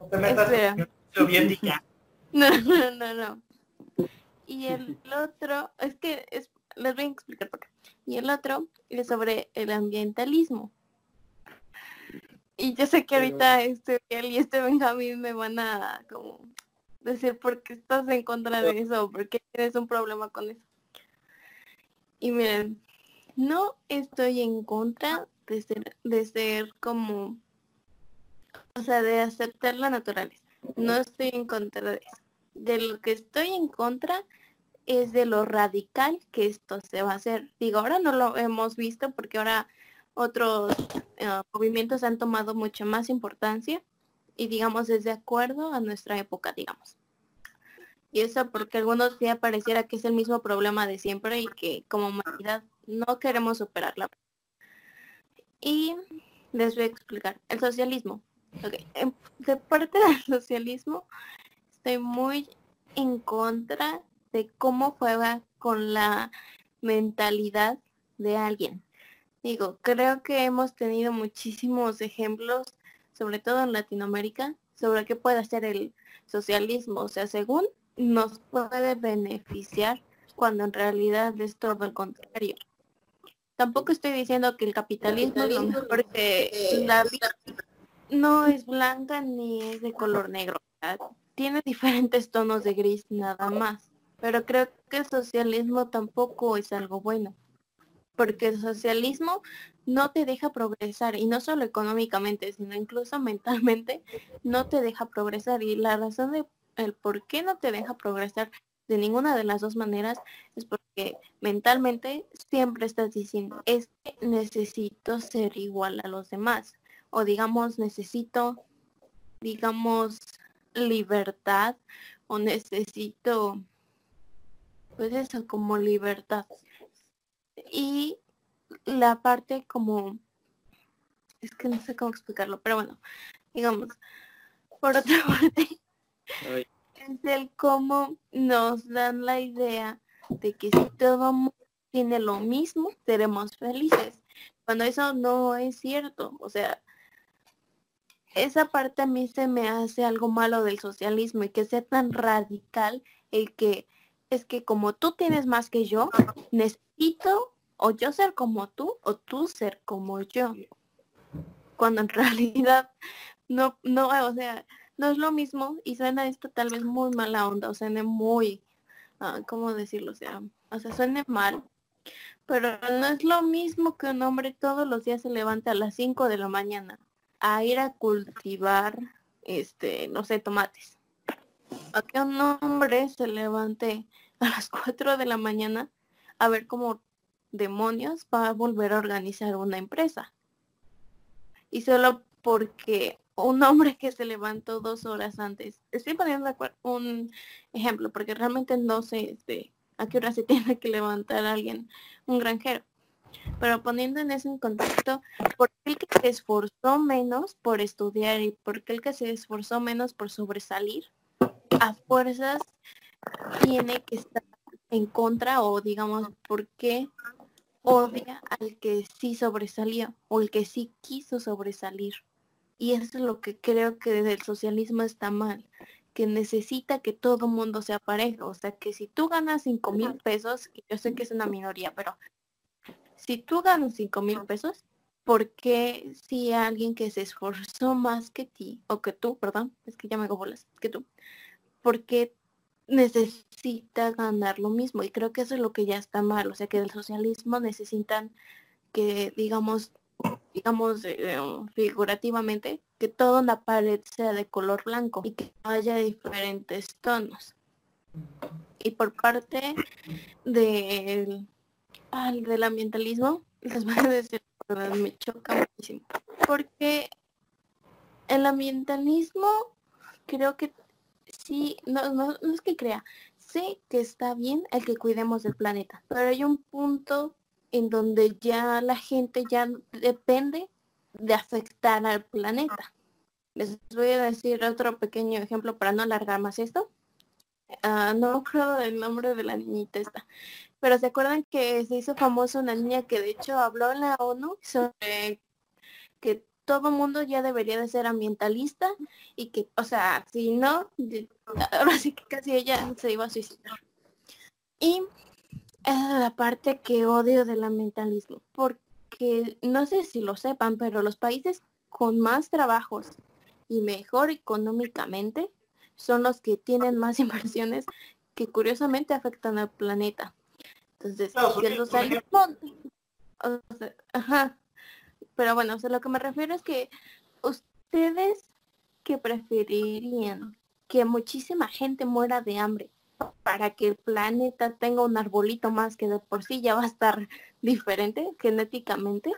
No te metas soviética. No, no, no, no. Y el otro, es que es, les voy a explicar por qué. Y el otro es sobre el ambientalismo. Y yo sé que ahorita este él y este Benjamín me van a como decir por qué estás en contra de eso, porque tienes un problema con eso. Y miren, no estoy en contra de ser, de ser como, o sea, de aceptar la naturaleza. No estoy en contra de eso. De lo que estoy en contra es de lo radical que esto se va a hacer. Digo, ahora no lo hemos visto porque ahora otros eh, movimientos han tomado mucha más importancia y digamos es de acuerdo a nuestra época, digamos. Y eso porque algunos días pareciera que es el mismo problema de siempre y que como humanidad no queremos superarla. Y les voy a explicar. El socialismo. Ok, em, de parte del socialismo, estoy muy en contra de cómo juega con la mentalidad de alguien. Digo, creo que hemos tenido muchísimos ejemplos, sobre todo en Latinoamérica, sobre qué puede hacer el socialismo. O sea, según nos puede beneficiar cuando en realidad es todo el contrario. Tampoco estoy diciendo que el capitalismo es lo mejor que la vida no es blanca ni es de color negro. Tiene diferentes tonos de gris nada más. Pero creo que el socialismo tampoco es algo bueno. Porque el socialismo no te deja progresar y no solo económicamente, sino incluso mentalmente no te deja progresar. Y la razón de el por qué no te deja progresar de ninguna de las dos maneras es porque mentalmente siempre estás diciendo, es que necesito ser igual a los demás. O digamos, necesito, digamos, libertad o necesito, pues eso, como libertad. Y la parte como, es que no sé cómo explicarlo, pero bueno, digamos, por otra parte, es el cómo nos dan la idea de que si todo mundo tiene lo mismo, seremos felices. Cuando eso no es cierto. O sea, esa parte a mí se me hace algo malo del socialismo y que sea tan radical el que es que como tú tienes más que yo, necesito o yo ser como tú o tú ser como yo. Cuando en realidad no, no, o sea, no es lo mismo y suena esto tal vez muy mala onda o suene muy, ah, ¿cómo decirlo? O sea, o sea, suene mal, pero no es lo mismo que un hombre todos los días se levanta a las 5 de la mañana a ir a cultivar, este, no sé, tomates. A que un hombre se levante a las 4 de la mañana a ver cómo demonios va a volver a organizar una empresa. Y solo porque un hombre que se levantó dos horas antes. Estoy poniendo un ejemplo, porque realmente no sé este, a qué hora se tiene que levantar alguien, un granjero. Pero poniendo en eso en contexto, ¿por qué el que se esforzó menos por estudiar y por qué el que se esforzó menos por sobresalir, a fuerzas tiene que estar en contra o digamos, ¿por qué odia al que sí sobresalió o el que sí quiso sobresalir? Y eso es lo que creo que desde el socialismo está mal, que necesita que todo mundo sea parejo. O sea, que si tú ganas cinco mil pesos, y yo sé que es una minoría, pero si tú ganas cinco mil pesos, ¿por qué si alguien que se esforzó más que ti, o que tú, perdón, es que ya me hago bolas, que tú, ¿por qué necesita ganar lo mismo? Y creo que eso es lo que ya está mal. O sea, que del socialismo necesitan que, digamos, digamos eh, figurativamente, que toda la pared sea de color blanco y que haya diferentes tonos. Y por parte del, del ambientalismo, les voy a decir, me choca muchísimo. Porque el ambientalismo creo que sí, no, no, no es que crea, sé que está bien el que cuidemos del planeta, pero hay un punto en donde ya la gente ya depende de afectar al planeta. Les voy a decir otro pequeño ejemplo para no alargar más esto. Ah, no creo el nombre de la niñita esta. Pero se acuerdan que se hizo famosa una niña que de hecho habló en la ONU sobre que todo mundo ya debería de ser ambientalista y que, o sea, si no, ahora sí que casi ella se iba a suicidar. Y es la parte que odio del ambientalismo, porque no sé si lo sepan, pero los países con más trabajos y mejor económicamente son los que tienen más inversiones que curiosamente afectan al planeta. Entonces, ajá, pero bueno, o sea, lo que me refiero es que ustedes que preferirían que muchísima gente muera de hambre para que el planeta tenga un arbolito más que de por sí ya va a estar diferente genéticamente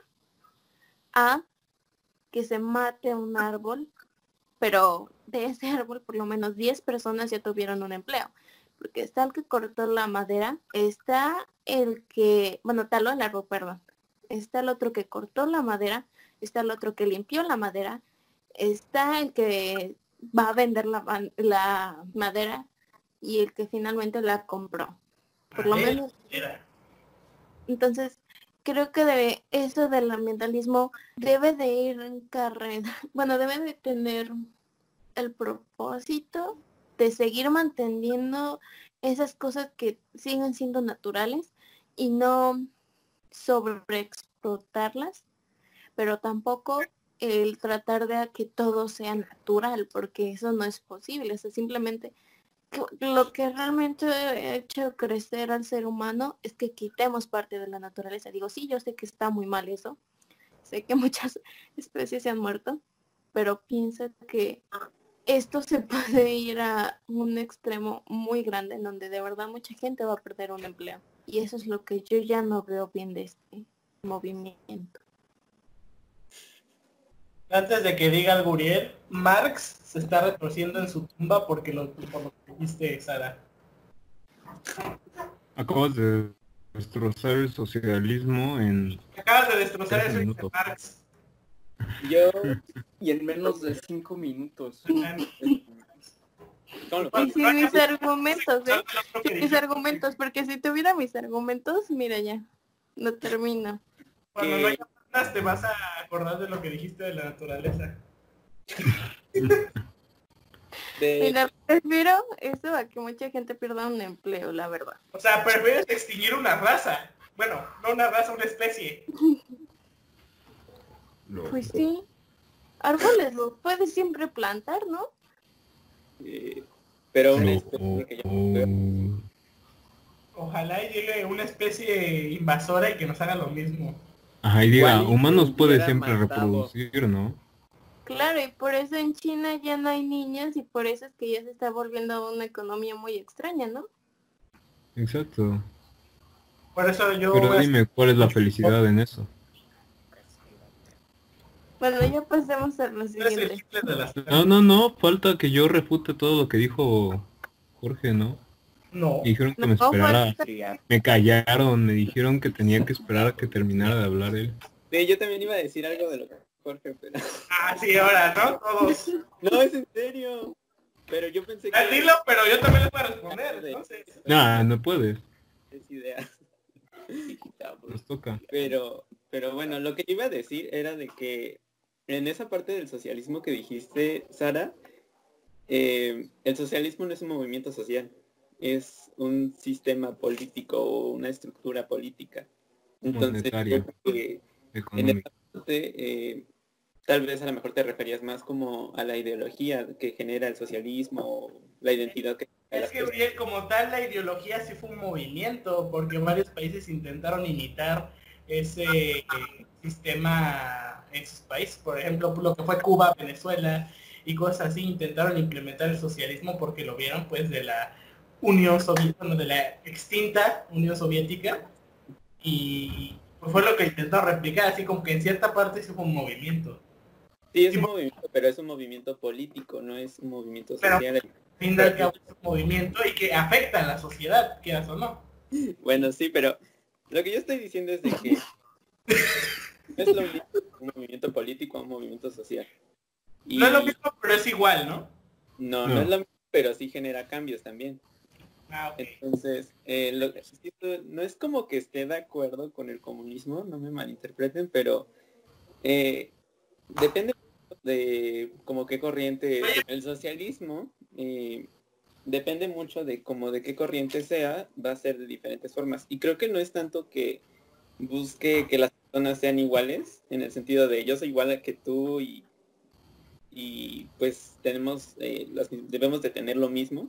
a que se mate un árbol, pero de ese árbol por lo menos 10 personas ya tuvieron un empleo. Porque está el que cortó la madera, está el que, bueno, taló el árbol, perdón. Está el otro que cortó la madera, está el otro que limpió la madera, está el que va a vender la, la madera y el que finalmente la compró. Por lo Ah, menos Era. entonces, creo que de eso del ambientalismo debe de ir en carrera, bueno, debe de tener el propósito de seguir manteniendo esas cosas que siguen siendo naturales y no sobreexplotarlas, pero tampoco el tratar de que todo sea natural, porque eso no es posible, o sea, simplemente lo que realmente ha hecho crecer al ser humano es que quitemos parte de la naturaleza. Digo, sí, yo sé que está muy mal eso. Sé que muchas especies se han muerto, pero pienso que esto se puede ir a un extremo muy grande en donde de verdad mucha gente va a perder un empleo. Y eso es lo que yo ya no veo bien de este movimiento. Antes de que diga el Guriel, Marx se está retorciendo en su tumba porque lo, por lo que dijiste, Sara. Acabas de destrozar el socialismo en... Acabas de destrozar eso de. Marx. Yo, y en menos de cinco minutos. ¿Cómo lo- Y sí, mis argumentos, ¿eh? Sí, mis argumentos, porque si tuviera mis argumentos, mira ya, no termino. Cuando que- no haya más, te vas a acordar de lo que dijiste de la naturaleza. de- Mira, prefiero eso a que mucha gente pierda un empleo, la verdad. O sea, prefieres extinguir una raza. Bueno, no una raza, una especie. Pues sí. Árboles los puedes siempre plantar, ¿no? eh, pero una especie que yo veo- Ojalá y llegue una especie invasora y que nos haga lo mismo. Ajá, y diga, humanos puede siempre matado. reproducir, ¿no? Claro, y por eso en China ya no hay niños y por eso es que ya se está volviendo una economía muy extraña, ¿no? Exacto. Por eso yo... Pero dime, ¿cuál es la felicidad en eso? Bueno, ya pasemos a lo siguiente. No, no, no, falta que yo refute todo lo que dijo Jorge, ¿no? No. Dijeron que me esperara, me callaron, me dijeron que tenía que esperar a que terminara de hablar él. Sí, yo también iba a decir algo de lo que Jorge, pero... Ah, sí, ahora, ¿no? Todos. No, es en serio. Pero yo pensé Ah, que... Dilo, pero yo también les voy a responder, entonces. Nah, no puedes, Es idea. Nos toca. Pero, pero bueno, lo que iba a decir era de que en esa parte del socialismo que dijiste, Sara, eh, el socialismo no es un movimiento social, es un sistema político o una estructura política. Entonces, creo que en esa parte, eh, tal vez a lo mejor te referías más como a la ideología que genera el socialismo, la identidad que Es que, Uriel, como tal, la ideología sí fue un movimiento, porque varios países intentaron imitar ese eh, sistema en sus países. Por ejemplo, lo que fue Cuba, Venezuela y cosas así, intentaron implementar el socialismo porque lo vieron pues de la Unión Soviética, de la extinta Unión Soviética. Y pues, fue lo que intentaron replicar, así como que en cierta parte sí fue un movimiento. Sí, es un mo- movimiento, pero es un movimiento político, no es un movimiento Pero- social. Al fin y al cabo es un movimiento y que afecta a la sociedad, quieras o no. Bueno, sí, pero lo que yo estoy diciendo es de que es lo mismo un movimiento político a un movimiento social. Y No es lo mismo, pero es igual, ¿no? no, no No. es lo mismo, pero sí genera cambios también. Ah. Entonces, eh, lo- no es como que esté de acuerdo con el comunismo, no me malinterpreten, pero eh, depende de como qué corriente el socialismo eh, depende mucho de como de qué corriente sea va a ser de diferentes formas. Y creo que no es tanto que busque que las personas sean iguales en el sentido de yo soy igual que tú y y pues tenemos eh, las- debemos de tener lo mismo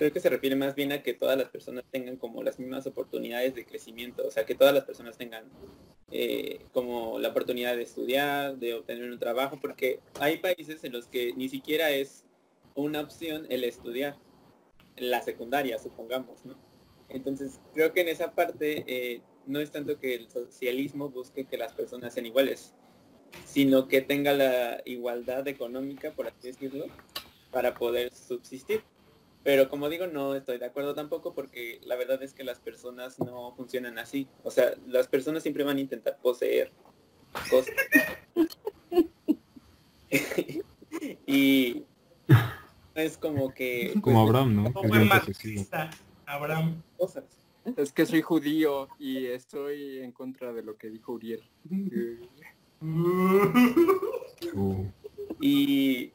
creo que se refiere más bien a que todas las personas tengan como las mismas oportunidades de crecimiento, o sea, que todas las personas tengan eh, como la oportunidad de estudiar, de obtener un trabajo, porque hay países en los que ni siquiera es una opción el estudiar, la secundaria, supongamos, ¿no? Entonces, creo que en esa parte eh, no es tanto que el socialismo busque que las personas sean iguales, sino que tenga la igualdad económica, por así decirlo, para poder subsistir. Pero como digo, no estoy de acuerdo tampoco porque la verdad es que las personas no funcionan así. O sea, las personas siempre van a intentar poseer cosas. y es como que Como Abraham, ¿no? ¿Cómo Es fue bien posesivo. marxista, Abraham? cosas. Es que soy judío y estoy en contra de lo que dijo Uriel. Uh, Y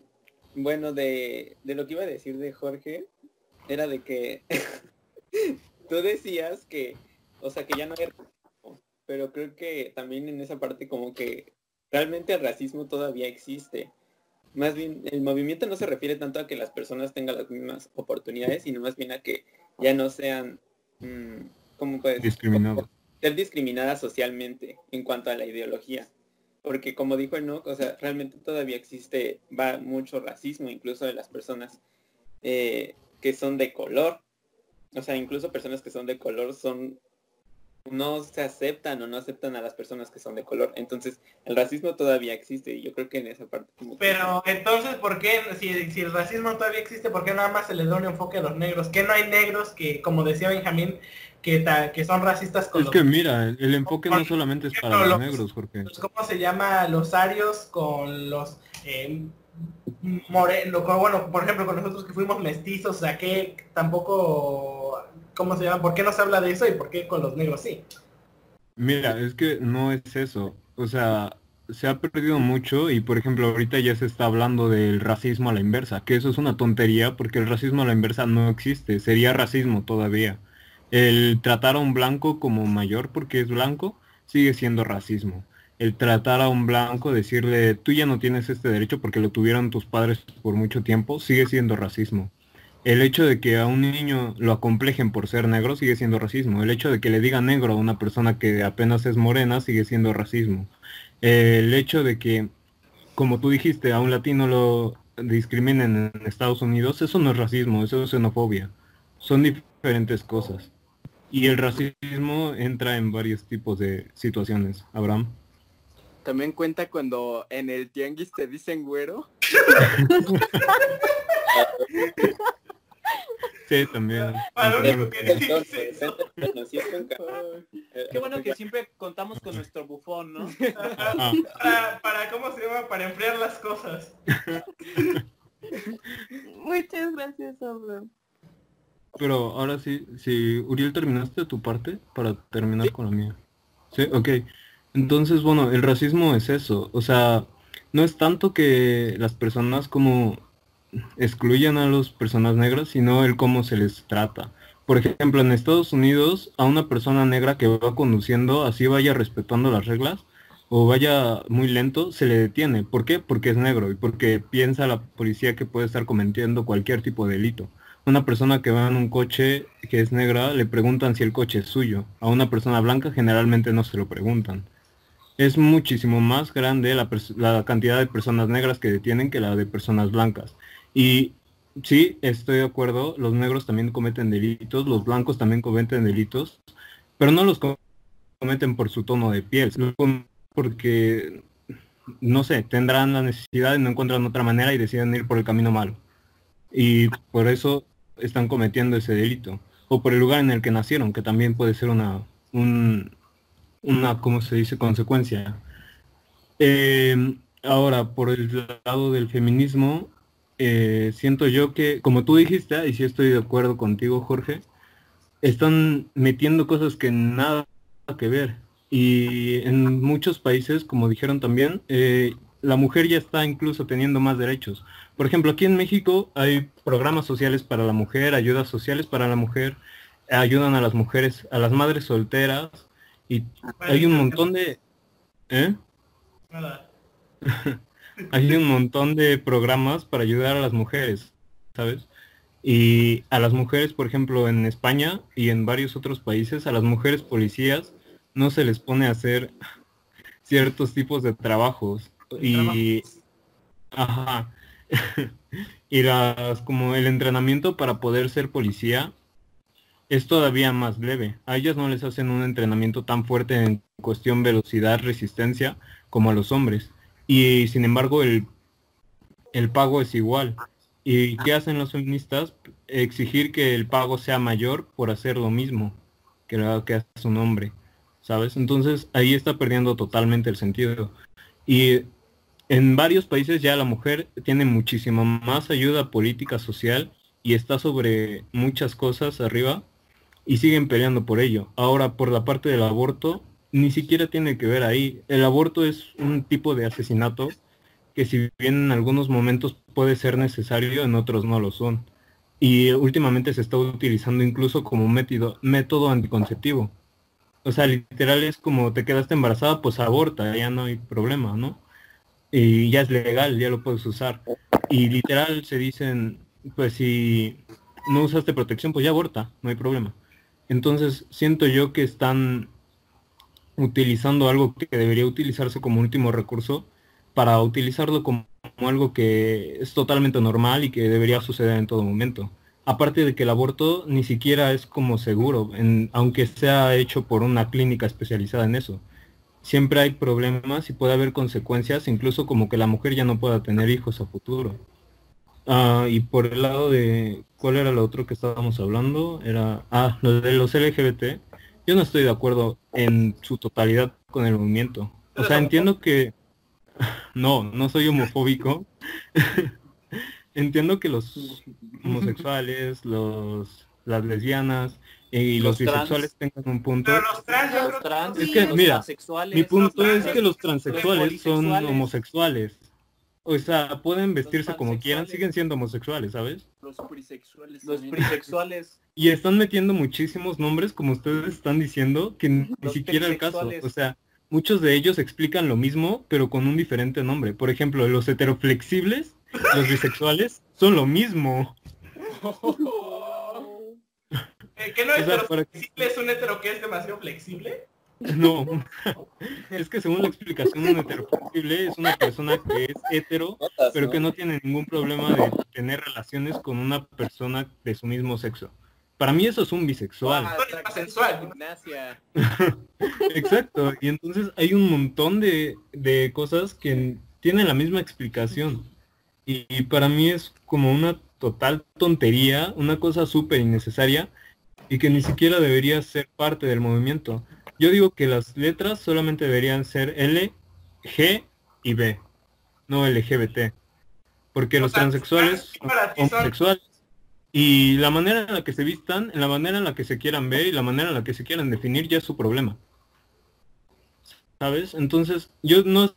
bueno, de, de lo que iba a decir de Jorge, era de que tú decías que, o sea, que ya no hay racismo, pero creo que también en esa parte como que realmente el racismo todavía existe. Más bien, el movimiento no se refiere tanto a que las personas tengan las mismas oportunidades, sino más bien a que ya no sean, mm, ¿cómo puedes? discriminado. ser discriminadas socialmente en cuanto a la ideología. Porque como dijo Enoch, o sea, realmente todavía existe va mucho racismo, incluso de las personas eh, que son de color. O sea, incluso personas que son de color son no se aceptan o no aceptan a las personas que son de color. Entonces, el racismo todavía existe y yo creo que en esa parte como que- Pero entonces, ¿por qué, si, si el racismo todavía existe, por qué nada más se le da un enfoque a los negros? ¿Que no hay negros que, como decía Benjamín, que, ta- que son racistas con Es los, que mira, el el enfoque no solamente es para los Los- negros, Jorge. los- ¿cómo se llama? Los arios con los eh, morenos, bueno, por ejemplo, con nosotros que fuimos mestizos, o sea, que tampoco, ¿cómo se llama? ¿Por qué no se habla de eso y por qué con los negros sí? Mira, es que no es eso. O sea, se ha perdido mucho y por ejemplo ahorita ya se está hablando del racismo a la inversa, que eso es una tontería porque el racismo a la inversa no existe, sería racismo todavía. El tratar a un blanco como mayor porque es blanco sigue siendo racismo. El tratar a un blanco, decirle tú ya no tienes este derecho porque lo tuvieron tus padres por mucho tiempo, sigue siendo racismo. El hecho de que a un niño lo acomplejen por ser negro sigue siendo racismo. El hecho de que le digan negro a una persona que apenas es morena sigue siendo racismo. El hecho de que, como tú dijiste, a un latino lo discriminen en Estados Unidos, eso no es racismo, eso es xenofobia. Son diferentes cosas. Y el racismo entra en varios tipos de situaciones. Abraham. También cuenta cuando en el tianguis te dicen güero. Sí, también. Entonces, sí Qué bueno que siempre contamos con nuestro bufón, ¿no? Ah, Para, para, ¿cómo se llama? Para enfriar las cosas. Muchas gracias, Abraham. Pero ahora sí, si Uriel terminaste tu parte para terminar con la mía. Sí, ok. Entonces, bueno, el racismo es eso. O sea, no es tanto que las personas como excluyan a las personas negras, sino el cómo se les trata. Por ejemplo, en Estados Unidos, a una persona negra que va conduciendo, así vaya respetando las reglas, o vaya muy lento, se le detiene. ¿Por qué? Porque es negro y porque piensa la policía que puede estar cometiendo cualquier tipo de delito. Una persona que va en un coche que es negra le preguntan si el coche es suyo. A una persona blanca generalmente no se lo preguntan. Es muchísimo más grande la, la cantidad de personas negras que detienen que la de personas blancas. Y sí, estoy de acuerdo, los negros también cometen delitos, los blancos también cometen delitos, pero no los com- cometen por su tono de piel, porque, no sé, tendrán la necesidad y no encuentran otra manera y deciden ir por el camino malo. Y por eso están cometiendo ese delito. O por el lugar en el que nacieron, que también puede ser una, un, una, ¿cómo se dice?, consecuencia. Eh, ahora, por el lado del feminismo, eh, siento yo que, como tú dijiste, y sí estoy de acuerdo contigo, Jorge, están metiendo cosas que nada que ver. Y en muchos países, como dijeron también, eh, la mujer ya está incluso teniendo más derechos. Por ejemplo, aquí en México hay programas sociales para la mujer, ayudas sociales para la mujer, ayudan a las mujeres, a las madres solteras, y hay un montón de... ¿Eh? Nada. hay un montón de programas para ayudar a las mujeres, ¿sabes? Y a las mujeres, por ejemplo, en España y en varios otros países, a las mujeres policías no se les pone a hacer ciertos tipos de trabajos. Y, ajá, y las, como el entrenamiento para poder ser policía es todavía más leve. A ellas no les hacen un entrenamiento tan fuerte en cuestión velocidad, resistencia, como a los hombres. Y sin embargo el, el pago es igual. ¿Y qué hacen los feministas? Exigir que el pago sea mayor por hacer lo mismo que lo que hace un hombre. ¿Sabes? Entonces ahí está perdiendo totalmente el sentido. Y en varios países ya la mujer tiene muchísima más ayuda política social y está sobre muchas cosas arriba y siguen peleando por ello. Ahora, por la parte del aborto, ni siquiera tiene que ver ahí. El aborto es un tipo de asesinato que si bien en algunos momentos puede ser necesario, en otros no lo son. Y últimamente se está utilizando incluso como método, método anticonceptivo. O sea, literal es como te quedaste embarazada, pues aborta, ya no hay problema, ¿no? Y ya es legal, ya lo puedes usar. Y literal se dicen, pues si no usaste protección, pues ya aborta, no hay problema. Entonces siento yo que están utilizando algo que debería utilizarse como último recurso para utilizarlo como, algo que es totalmente normal y que debería suceder en todo momento. Aparte de que el aborto ni siquiera es como seguro, aunque sea hecho por una clínica especializada en eso. Siempre hay problemas y puede haber consecuencias, incluso como que la mujer ya no pueda tener hijos a futuro. Ah, y por el lado de, ¿cuál era lo otro que estábamos hablando? Era, ah, lo de los LGBT. Yo no estoy de acuerdo en su totalidad con el movimiento. O sea, entiendo que, no, no soy homofóbico. entiendo que los homosexuales, los, las lesbianas y los, bisexuales tengan un punto. Pero los trans, yo Los creo- trans, Es que, los mira, transexuales, Mi punto los es que los los transexuales son homosexuales. O sea, pueden vestirse como quieran, siguen siendo homosexuales, ¿sabes? Los prisexuales. los también. bisexuales. Y están metiendo muchísimos nombres, como ustedes están diciendo, que ni Los siquiera el caso. O sea, muchos de ellos explican lo mismo, pero con un diferente nombre. Por ejemplo, los heteroflexibles, los bisexuales, son lo mismo. Eh, ¿Que no O es sea, para- flexible? ¿Es un hetero que es demasiado flexible? No, es que según la explicación, un heteroflexible es una persona que es hetero, pero ¿no? que no tiene ningún problema de tener relaciones con una persona de su mismo sexo. Para mí eso es un bisexual. Ah, sensual. Exacto. Y entonces hay un montón de, de cosas que tienen la misma explicación. Y, y para mí es como una total tontería, una cosa súper innecesaria y que ni siquiera debería ser parte del movimiento. Yo digo que las letras solamente deberían ser L, G y B, no LGBT. Porque O los sea, transexuales homosexuales y la manera en la que se vistan, en la manera en la que se quieran ver y la manera en la que se quieran definir ya es su problema. ¿Sabes? Entonces, yo no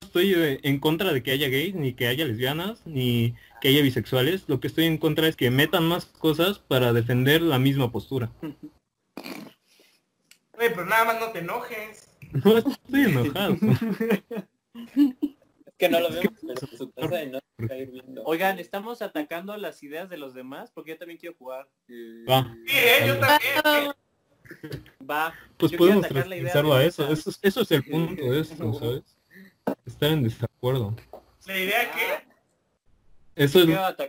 estoy en contra de que haya gays, ni que haya lesbianas, ni que haya bisexuales. Lo que estoy en contra es que metan más cosas para defender la misma postura. Oye, pero nada más no te enojes. No estoy enojado. Es que no lo vemos en su casa no. Oigan, estamos atacando las ideas de los demás porque yo también quiero jugar. Va. Sí, eh, yo también. eh. Va. Pues yo quiero podemos atacar la idea transversarlo de a eso. Eso. es- Eso es el punto de esto, ¿sabes? Estar en desacuerdo. La idea que... Eso es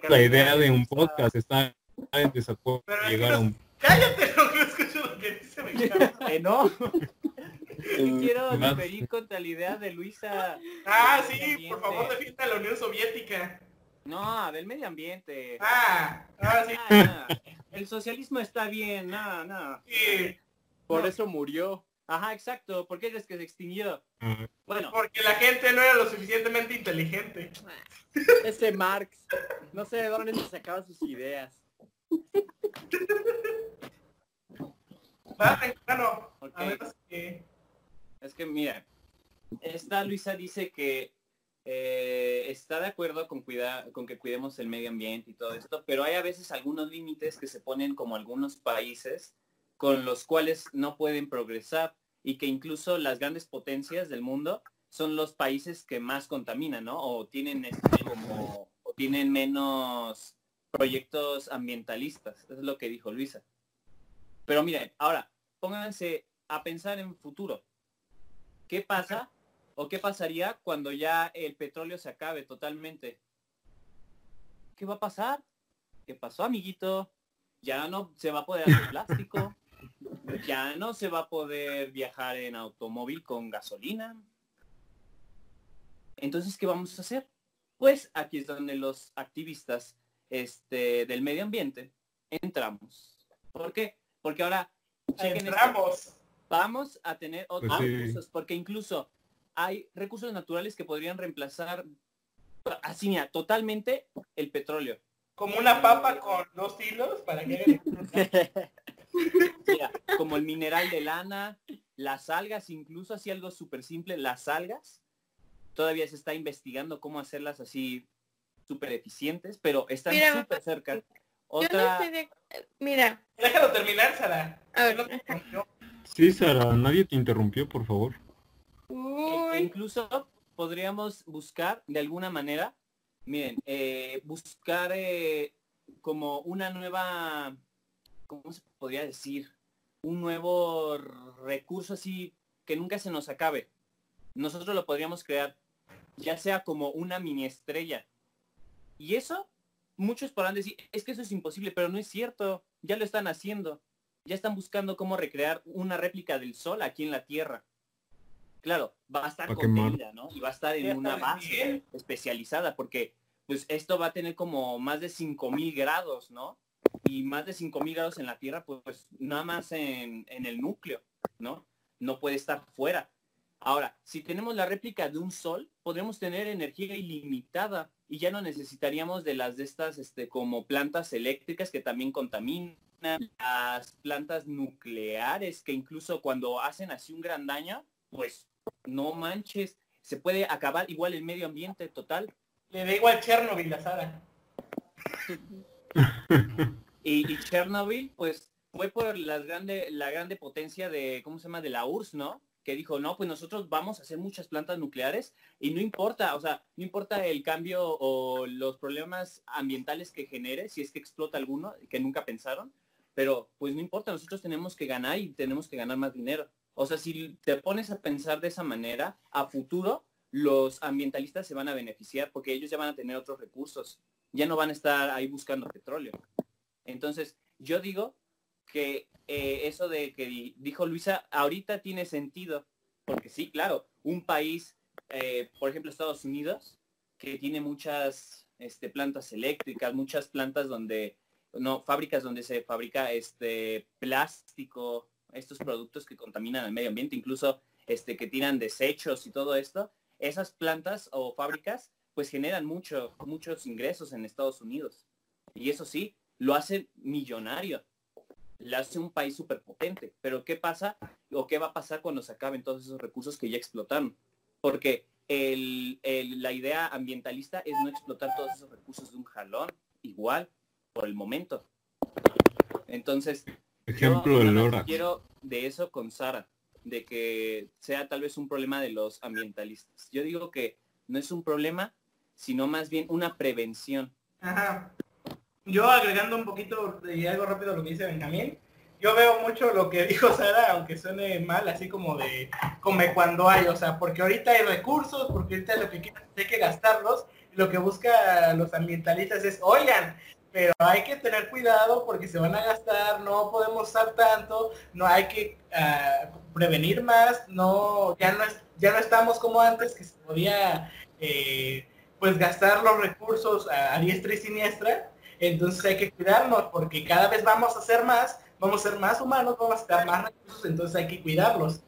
la idea de un podcast, estar en desacuerdo, Pero llegar a un... Cállate, no no me. Eh, no. Mm, quiero Va. diferir contra la idea de Luisa. Ah, sí, por favor defienda a la Unión Soviética. No, del medio ambiente. Ah, ahora sí. Ah, no. El socialismo está bien, no, no. sí, Por No. eso murió. Ajá, exacto. ¿Por qué es que se extinguió? Ah, Bueno, porque la gente no era lo suficientemente inteligente. Ese Marx. No sé de dónde se sacaba sus ideas. Que... es que mira, esta Luisa dice que eh, está de acuerdo con, cuidar, con que cuidemos el medio ambiente y todo esto, pero hay a veces algunos límites que se ponen como algunos países con los cuales no pueden progresar y que incluso las grandes potencias del mundo son los países que más contaminan, ¿no? O tienen este como o tienen menos proyectos ambientalistas. Eso es lo que dijo Luisa. Pero miren, ahora pónganse a pensar en futuro. ¿Qué pasa o qué pasaría cuando ya el petróleo se acabe totalmente? ¿Qué va a pasar? ¿Qué pasó, amiguito? Ya no se va a poder hacer plástico. Ya no se va a poder viajar en automóvil con gasolina. Entonces, ¿qué vamos a hacer? Pues aquí es donde los activistas este, del medio ambiente entramos. ¿Por qué? Porque ahora esto. Entramos. vamos a tener otros Pues sí. recursos, porque incluso hay recursos naturales que podrían reemplazar así mira, totalmente el petróleo. Como una papa con dos hilos para que... Mira, como el mineral de lana, las algas, incluso así algo súper simple, las algas, todavía se está investigando cómo hacerlas así súper eficientes, pero están súper cerca. Yo no Otra, estoy de- Mira, Déjalo terminar, Sara. a ver, No te interrumpió. Sí, Sara, nadie te interrumpió, por favor. e- e uy, incluso podríamos buscar de alguna manera, miren, eh, buscar eh, como una nueva, ¿cómo se podría decir? Un nuevo recurso así que nunca se nos acabe. Nosotros lo podríamos crear, ya sea como una mini estrella. Y eso, muchos podrán decir, es que eso es imposible, pero no es cierto, ya lo están haciendo. Ya están buscando cómo recrear una réplica del Sol aquí en la Tierra. Claro, va a estar Pa' quemar. contenida, ¿no? Y va a estar en una base bien. especializada, porque pues esto va a tener como más de 5000 grados, ¿no? Y más de 5000 grados en la Tierra, pues, pues, nada más en, en el núcleo, ¿no? No puede estar fuera. Ahora, si tenemos la réplica de un sol, podremos tener energía ilimitada y ya no necesitaríamos de las de estas este, como plantas eléctricas que también contaminan, las plantas nucleares que incluso cuando hacen así un gran daño, pues no manches, se puede acabar igual el medio ambiente total. Le da igual Chernobyl a Sara. Y, y Chernobyl, pues, fue por las grande, la grande potencia de, ¿cómo se llama? De la URSS, ¿no? Que dijo, no, pues nosotros vamos a hacer muchas plantas nucleares y no importa, o sea, no importa el cambio o los problemas ambientales que genere, si es que explota alguno, que nunca pensaron, pero pues no importa, nosotros tenemos que ganar y tenemos que ganar más dinero. O sea, si te pones a pensar de esa manera, a futuro los ambientalistas se van a beneficiar porque ellos ya van a tener otros recursos, ya no van a estar ahí buscando petróleo. Entonces, yo digo que eh, eso de que di- dijo Luisa, ahorita tiene sentido, porque sí, claro, un país, eh, por ejemplo Estados Unidos, que tiene muchas este, plantas eléctricas, muchas plantas donde, no, fábricas donde se fabrica este plástico, estos productos que contaminan el medio ambiente, incluso este, que tiran desechos y todo esto, esas plantas o fábricas pues generan mucho, muchos ingresos en Estados Unidos. Y eso sí, lo hace millonario. Le hace un país súper potente. Pero ¿qué pasa o qué va a pasar cuando se acaben todos esos recursos que ya explotaron? Porque el- el- la idea ambientalista es no explotar todos esos recursos de un jalón, igual, por el momento. Entonces, Ejemplo yo quiero de eso con Sara, de que sea tal vez un problema de los ambientalistas. Yo digo que no es un problema, sino más bien una prevención. Ajá. Yo agregando un poquito y algo rápido lo que dice Benjamín, yo veo mucho lo que dijo Sara, aunque suene mal, así como de come cuando hay, o sea, porque ahorita hay recursos, porque ahorita lo que quieren es hay que gastarlos, lo que busca los ambientalistas es, oigan, pero hay que tener cuidado porque se van a gastar, no podemos usar tanto, no hay que ah, prevenir más, no, ya no es, ya no estamos como antes que se podía eh, pues gastar los recursos a diestra y siniestra, entonces hay que cuidarnos porque cada vez vamos a hacer más, vamos a ser más humanos, vamos a gastar más recursos, entonces hay que cuidarlos.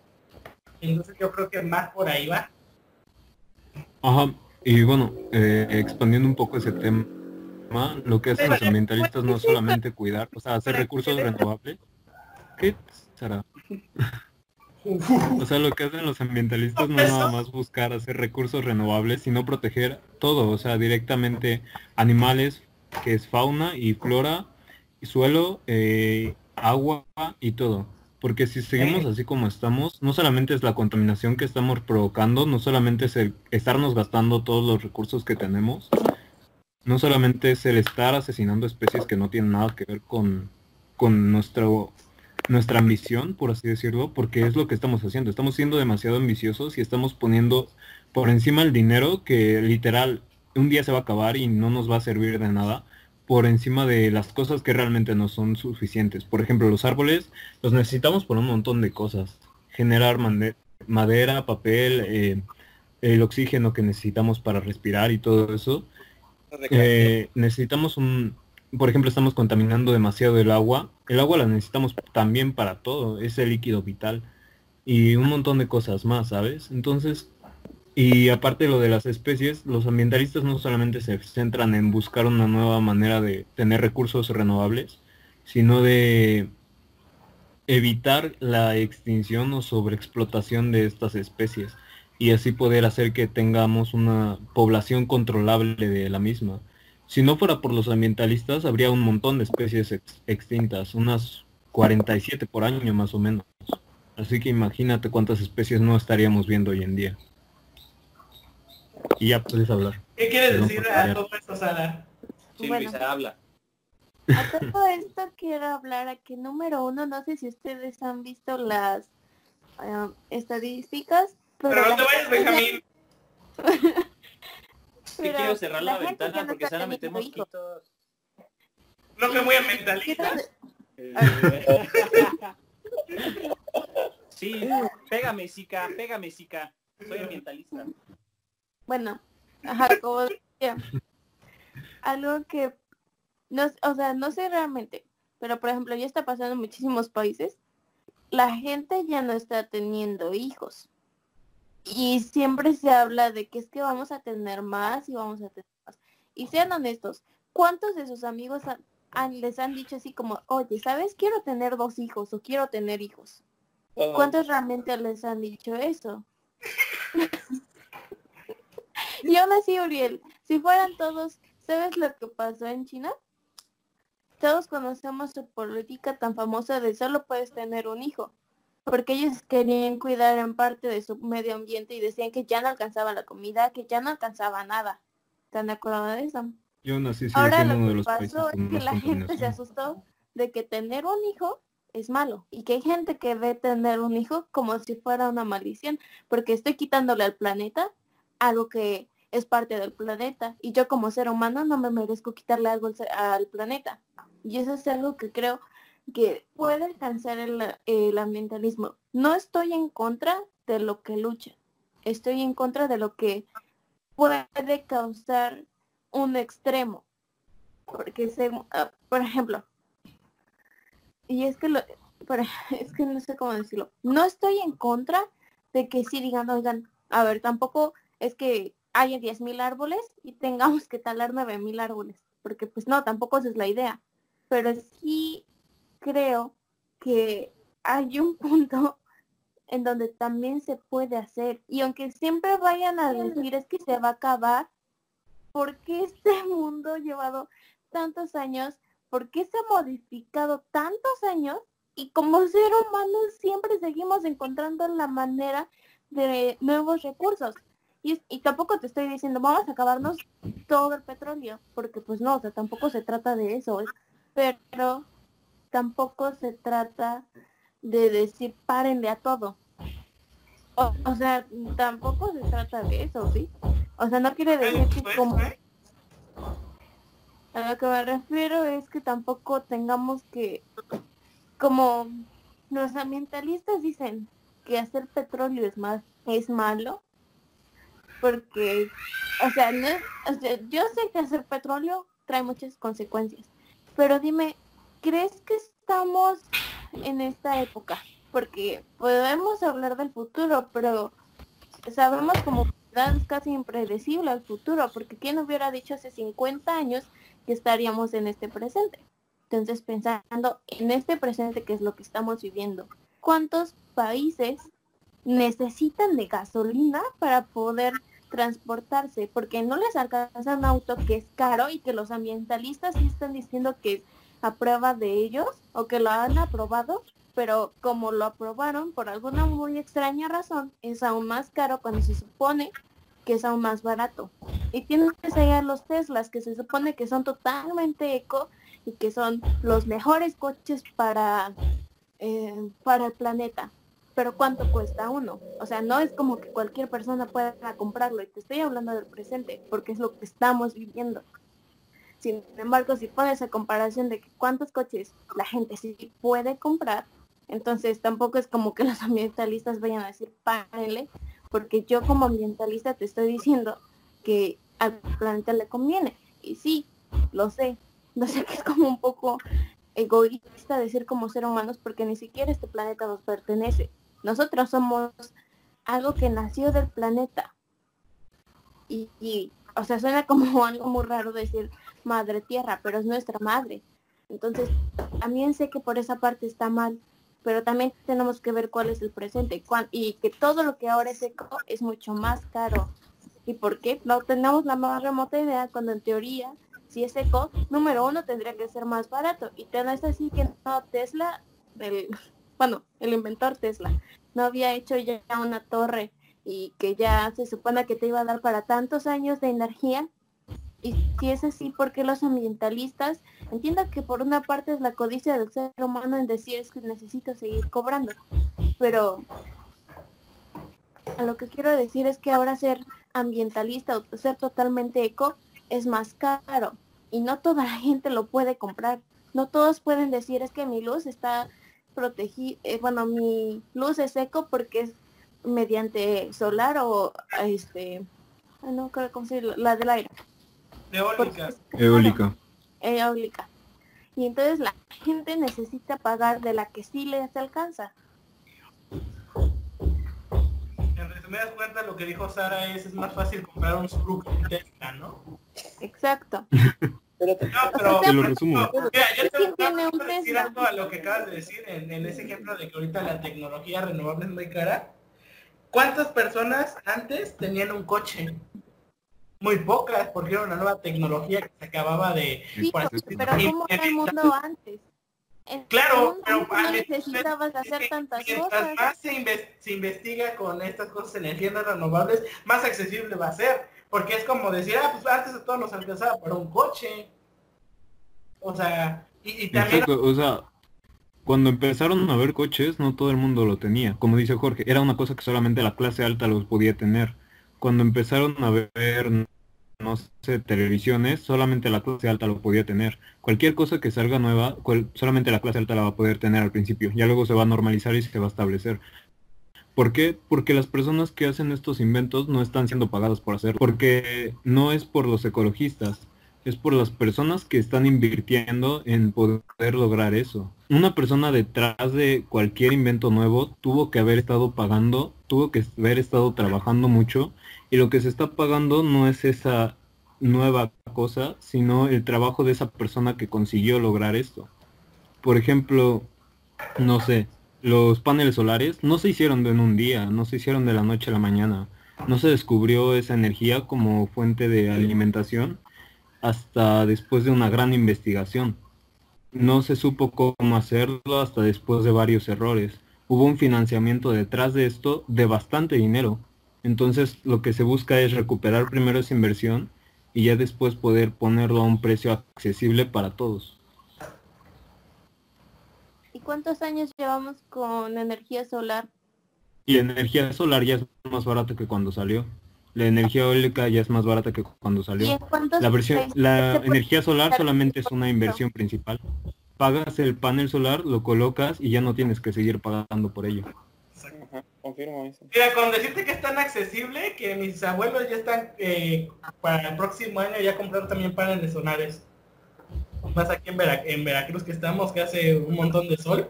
Entonces yo creo que más por ahí va. Ajá, y bueno, eh, expandiendo un poco ese tema, lo que hacen los ambientalistas no solamente cuidar, o sea, hacer recursos renovables. ¿Qué, Sara? O sea, lo que hacen los ambientalistas no es nada más buscar hacer recursos renovables, sino proteger todo, o sea, directamente animales, que es fauna y flora, y suelo, eh, agua y todo. Porque si seguimos así como estamos, no solamente es la contaminación que estamos provocando, no solamente es el estarnos gastando todos los recursos que tenemos, no solamente es el estar asesinando especies que no tienen nada que ver con, con nuestro nuestra ambición, por así decirlo, porque es lo que estamos haciendo. Estamos siendo demasiado ambiciosos y estamos poniendo por encima el dinero que literal un día se va a acabar y no nos va a servir de nada, por encima de las cosas que realmente no son suficientes. Por ejemplo, los árboles los necesitamos por un montón de cosas. Generar madera, papel, eh, el oxígeno que necesitamos para respirar y todo eso. Eh, necesitamos un, por ejemplo, estamos contaminando demasiado el agua. El agua la necesitamos también para todo, es el líquido vital y un montón de cosas más, ¿sabes? Entonces, Y aparte de lo de las especies, los ambientalistas no solamente se centran en buscar una nueva manera de tener recursos renovables, sino de evitar la extinción o sobreexplotación de estas especies y así poder hacer que tengamos una población controlable de la misma. Si no fuera por los ambientalistas, habría un montón de especies ex- extintas, unas 47 por año más o menos. Así que imagínate cuántas especies no estaríamos viendo hoy en día. Y ya puedes hablar. ¿Qué quieres Perdón decir a todo esto, Sara? Sí, Bueno. Luisa, habla. A todo esto quiero hablar a que número uno, no sé si ustedes han visto las ah, estadísticas, pero, Pero no te vayas, gente- Benjamín. Que quiero cerrar la, ventana no porque se van a meter mosquitos. No que muy Quiero ambientalista. de- Sí, pégame, Sica, pégame, Sica. Soy ambientalista. Bueno, ajá, como decía, algo que no, o sea, no sé realmente, pero por ejemplo ya está pasando en muchísimos países, la gente ya no está teniendo hijos. Y siempre se habla de que es que vamos a tener más y vamos a tener más. Y sean honestos, ¿cuántos de sus amigos han- han- les han dicho así como, oye, ¿sabes? Quiero tener dos hijos o quiero tener hijos. ¿Cuántos realmente les han dicho eso? y aún así, Uriel, si fueran todos, ¿sabes lo que pasó en China? Todos conocemos su política tan famosa de solo puedes tener un hijo, porque ellos querían cuidar en parte de su medio ambiente y decían que ya no alcanzaba la comida, que ya no alcanzaba nada. ¿Están de acuerdo de eso? Yo sigue Ahora lo uno de que los pasó es que la gente se asustó de que tener un hijo es malo y que hay gente que ve tener un hijo como si fuera una maldición porque estoy quitándole al planeta algo que es parte del planeta y yo como ser humano no me merezco quitarle algo al se- planeta y eso es algo que creo que puede alcanzar el, el ambientalismo. No estoy en contra de lo que lucha, estoy en contra de lo que puede causar un extremo. Porque según, ah, por ejemplo, y es que lo, es que no sé cómo decirlo. No estoy en contra de que sí digan, oigan, a ver, tampoco es que haya 10.000 árboles y tengamos que talar 9.000 árboles, porque pues no, tampoco esa es la idea. Pero sí creo que hay un punto en donde también se puede hacer. Y aunque siempre vayan a decir es que se va a acabar, ¿por qué este mundo ha llevado tantos años? ¿Por qué se ha modificado tantos años? Y como ser humanos siempre seguimos encontrando la manera de nuevos recursos. Y, tampoco te estoy diciendo, vamos a acabarnos todo el petróleo, porque pues no, o sea, tampoco se trata de eso. es- Pero tampoco se trata de decir párenle a todo. O, o sea, tampoco se trata de eso, ¿sí? O sea, no quiere decir que Pues, como... ¿eh? A lo que me refiero es que tampoco tengamos que, como los ambientalistas dicen que hacer petróleo es más es malo, porque, o sea, no, o sea, yo sé que hacer petróleo trae muchas consecuencias, pero dime, ¿crees que estamos en esta época? Porque podemos hablar del futuro, pero sabemos como es casi impredecible el futuro, porque quién hubiera dicho hace 50 años que estaríamos en este presente. Entonces, pensando en este presente que es lo que estamos viviendo, ¿cuántos países necesitan de gasolina para poder transportarse? Porque no les alcanza un auto que es caro y que los ambientalistas sí están diciendo que es a prueba de ellos o que lo han aprobado, pero como lo aprobaron por alguna muy extraña razón, es aún más caro cuando se supone que es aún más barato. Y tienes allá los Teslas, que se supone que son totalmente eco y que son los mejores coches para, eh, para el planeta. Pero ¿cuánto cuesta uno? O sea, no es como que cualquier persona pueda comprarlo. Y te estoy hablando del presente, porque es lo que estamos viviendo. Sin embargo, si pones a comparación de que cuántos coches la gente sí puede comprar, entonces tampoco es como que los ambientalistas vayan a decir, párenle, porque yo como ambientalista te estoy diciendo que al planeta le conviene. Y sí, lo sé. Lo sé que es como un poco egoísta decir como ser humanos porque ni siquiera este planeta nos pertenece. Nosotros somos algo que nació del planeta. Y, o sea, suena como algo muy raro decir madre tierra, pero es nuestra madre. Entonces, también sé que por esa parte está mal, pero también tenemos que ver cuál es el presente cuán- y que todo lo que ahora es eco es mucho más caro. ¿Y por qué? No tenemos la más remota idea cuando en teoría, si es eco, número uno tendría que ser más barato. Y te es así que no, Tesla, el, bueno, el inventor Tesla, no había hecho ya una torre y que ya se supone que te iba a dar para tantos años de energía. Y si es así, ¿por qué los ambientalistas? Entiendo que por una parte es la codicia del ser humano en decir es que necesito seguir cobrando, pero a lo que quiero decir es que ahora ser ambientalista o ser totalmente eco es más caro y no toda la gente lo puede comprar. No todos pueden decir es que mi luz está protegida, bueno, mi luz es eco porque es mediante solar o este, no creo cómo se la del aire. porque Eólica. es- Eólica. eólica. Y entonces la gente necesita pagar de la que sí les alcanza. En resumidas cuentas, lo que dijo Sara es, es más fácil comprar un Subaru que un Tesla, ¿no? Exacto. Pero No, pero... Te lo resumo. Mira, yo te ¿Quién voy a tiene un decir algo a lo que acabas de decir en, en ese ejemplo de que ahorita la tecnología renovable es muy cara. ¿Cuántas personas antes tenían un coche? Muy pocas, porque era una nueva tecnología que se acababa de... Sí, pero ¿cómo era el mundo antes? En Claro, pero no necesitabas hacer tantas mientras cosas. más se, inves- se investiga con estas cosas energías no renovables, más accesible va a ser. Porque es como decir, ah, pues antes a todos nos alcanzaba para un coche. O sea, y, también... O sea, cuando empezaron a haber coches, no todo el mundo lo tenía. Como dice Jorge, era una cosa que solamente la clase alta los podía tener. Cuando empezaron a ver, no sé, televisiones, solamente la clase alta lo podía tener. Cualquier cosa que salga nueva, solamente la clase alta la va a poder tener al principio. Ya luego se va a normalizar y se va a establecer. ¿Por qué? Porque las personas que hacen estos inventos no están siendo pagadas por hacerlo. Porque no es por los ecologistas, es por las personas que están invirtiendo en poder lograr eso. Una persona detrás de cualquier invento nuevo tuvo que haber estado pagando, tuvo que haber estado trabajando mucho y lo que se está pagando no es esa nueva cosa, sino el trabajo de esa persona que consiguió lograr esto. Por ejemplo, no sé, los paneles solares no se hicieron en un día, no se hicieron de la noche a la mañana. No se descubrió esa energía como fuente de alimentación hasta después de una gran investigación. No se supo cómo hacerlo hasta después de varios errores. Hubo un financiamiento detrás de esto de bastante dinero. Entonces lo que se busca es recuperar primero esa inversión y ya después poder ponerlo a un precio accesible para todos. ¿Y cuántos años llevamos con energía solar? Y la energía solar ya es más barata que cuando salió. La energía eólica ya es más barata que cuando ¿Y salió. en cuántos La versión, la energía solar solamente es una inversión principal. Pagas el panel solar, lo colocas y ya no tienes que seguir pagando por ello. Ajá, confirmo eso. Mira, con decirte que es tan accesible que mis abuelos ya están eh, para el próximo año ya compraron también paneles solares. Más aquí en, Vera- en Veracruz que estamos, que hace un montón de sol.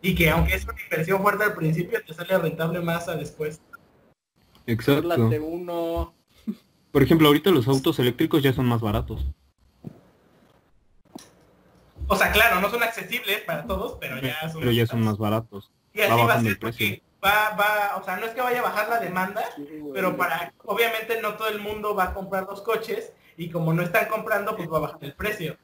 Y que aunque es una inversión fuerte al principio, te sale rentable más a después. Exacto. Uno. Por ejemplo, ahorita los autos eléctricos ya son más baratos. O sea, claro, no son accesibles para todos, pero ya son... Pero ya son más baratos. Y así va va a ser el precio. porque va, va, o sea, no es que vaya a bajar la demanda, pero para, obviamente no todo el mundo va a comprar los coches y como no están comprando, pues va a bajar el precio.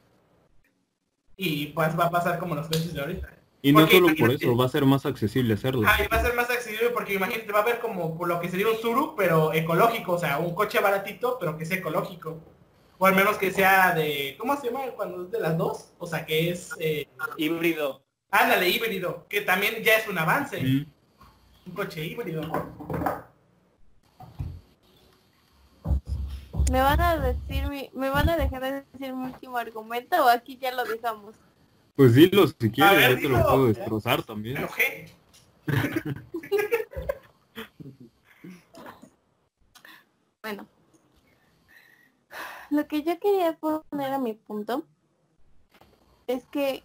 Y pues va a pasar como los precios de ahorita. Y no Porque solo por eso, va a ser más accesible hacerlo. Ah, y va a ser más accesible porque imagínate, va a haber como por lo que sería un Suru, pero ecológico, o sea, un coche baratito, pero que sea ecológico. O al menos que sea de, ¿cómo se llama cuando es de las dos? O sea, que es, eh, Híbrido. ándale, híbrido, que también ya es un avance. Mm. Un coche híbrido. ¿Me van a decir mi, me van a dejar de decir mi último argumento o aquí ya lo dejamos? Pues dilo si quieres, ver, yo te lo puedo destrozar Me también. enojé. Bueno. Lo que yo quería poner a mi punto es que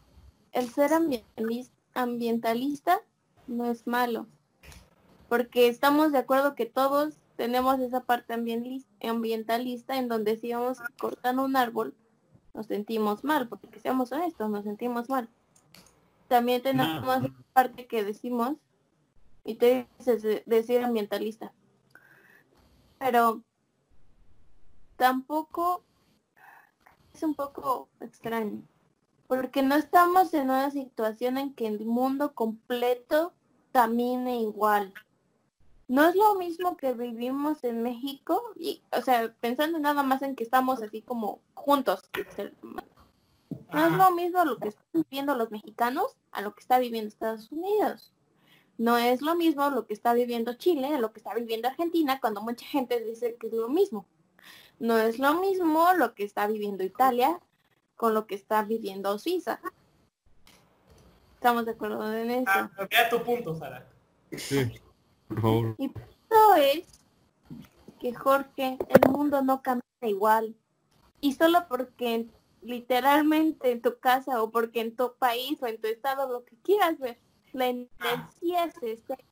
el ser ambientalis- ambientalista no es malo. Porque estamos de acuerdo que todos tenemos esa parte ambientalista, ambientalista en donde si vamos cortando un árbol, nos sentimos mal, porque seamos honestos, nos sentimos mal. También tenemos esa parte que decimos, y te dices decir ambientalista. Pero tampoco es un poco extraño, porque no estamos en una situación en que el mundo completo camine igual. No es lo mismo que vivimos en México, y, o sea, pensando nada más en que estamos así como juntos. No es lo mismo lo que están viviendo los mexicanos a lo que está viviendo Estados Unidos. No es lo mismo lo que está viviendo Chile a lo que está viviendo Argentina, cuando mucha gente dice que es lo mismo. No es lo mismo lo que está viviendo Italia con lo que está viviendo Suiza. Estamos de acuerdo en eso. Ah, tu punto, Sara. Sí, por favor. Y punto es que Jorge, el mundo no camina igual. Y solo porque literalmente en tu casa o porque en tu país o en tu estado lo que quieras ver, la energía,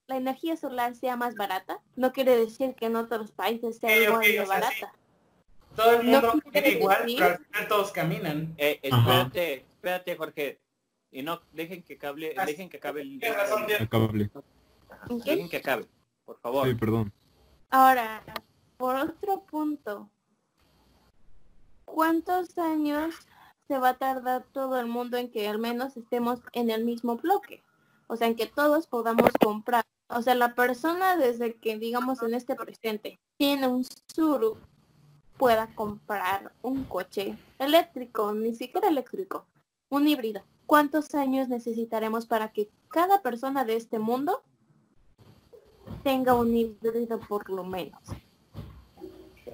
la energía solar sea más barata, no quiere decir que en otros países sea igual de barata. Todo el mundo no igual, pero al final todos caminan. Eh, espérate, espérate, Jorge. Y no, dejen que cable, dejen que acabe el, el cable. Dejen que acabe, por favor. Sí, perdón. Ahora, por otro punto, ¿cuántos años se va a tardar todo el mundo en que al menos estemos en el mismo bloque? O sea, en que todos podamos comprar. O sea, la persona desde que, digamos, en este presente tiene un suru pueda comprar un coche eléctrico, ni siquiera eléctrico, un híbrido. ¿Cuántos años necesitaremos para que cada persona de este mundo tenga un híbrido por lo menos?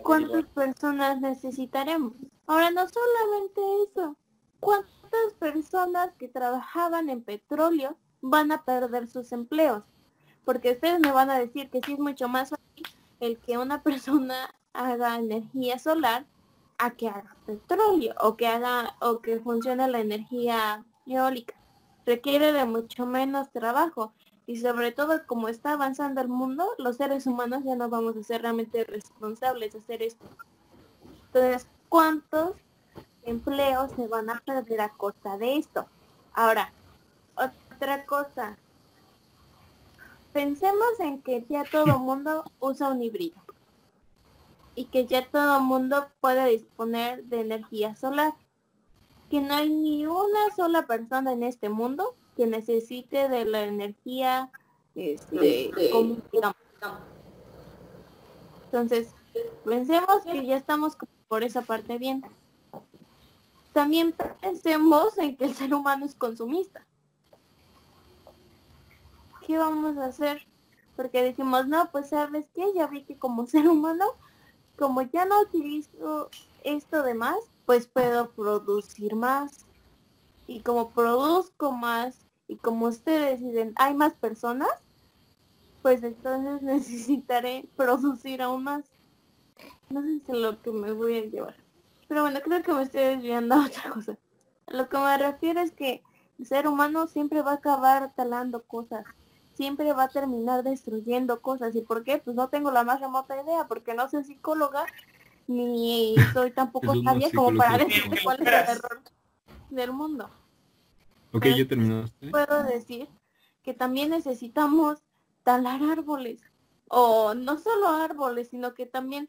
¿Cuántas personas necesitaremos? Ahora, no solamente eso. ¿Cuántas personas que trabajaban en petróleo van a perder sus empleos? Porque ustedes me van a decir que sí es mucho más fácil el que una persona haga energía solar a que haga petróleo o que haga o que funcione la energía eólica. Requiere de mucho menos trabajo y sobre todo como está avanzando el mundo, los seres humanos ya no vamos a ser realmente responsables de hacer esto. Entonces, ¿cuántos empleos se van a perder a costa de esto? Ahora, otra cosa. Pensemos en que ya todo el mundo usa un híbrido y que ya todo el mundo puede disponer de energía solar. Que no hay ni una sola persona en este mundo que necesite de la energía este, Entonces, pensemos que ya estamos por esa parte bien. También pensemos en que el ser humano es consumista. ¿Qué vamos a hacer? Porque decimos, no, pues sabes qué, ya vi que como ser humano como ya no utilizo esto de más, pues puedo producir más. Y como produzco más y como ustedes dicen, hay más personas, pues entonces necesitaré producir aún más. No sé si es lo que me voy a llevar. Pero bueno, creo que me estoy desviando a otra cosa. lo que me refiero es que el ser humano siempre va a acabar talando cosas siempre va a terminar destruyendo cosas. ¿Y por qué? Pues no tengo la más remota idea, porque no soy psicóloga, ni soy tampoco sabia como para decir cuál es el error del mundo. Ok, ya terminaste. Puedo decir que también necesitamos talar árboles. O no solo árboles, sino que también,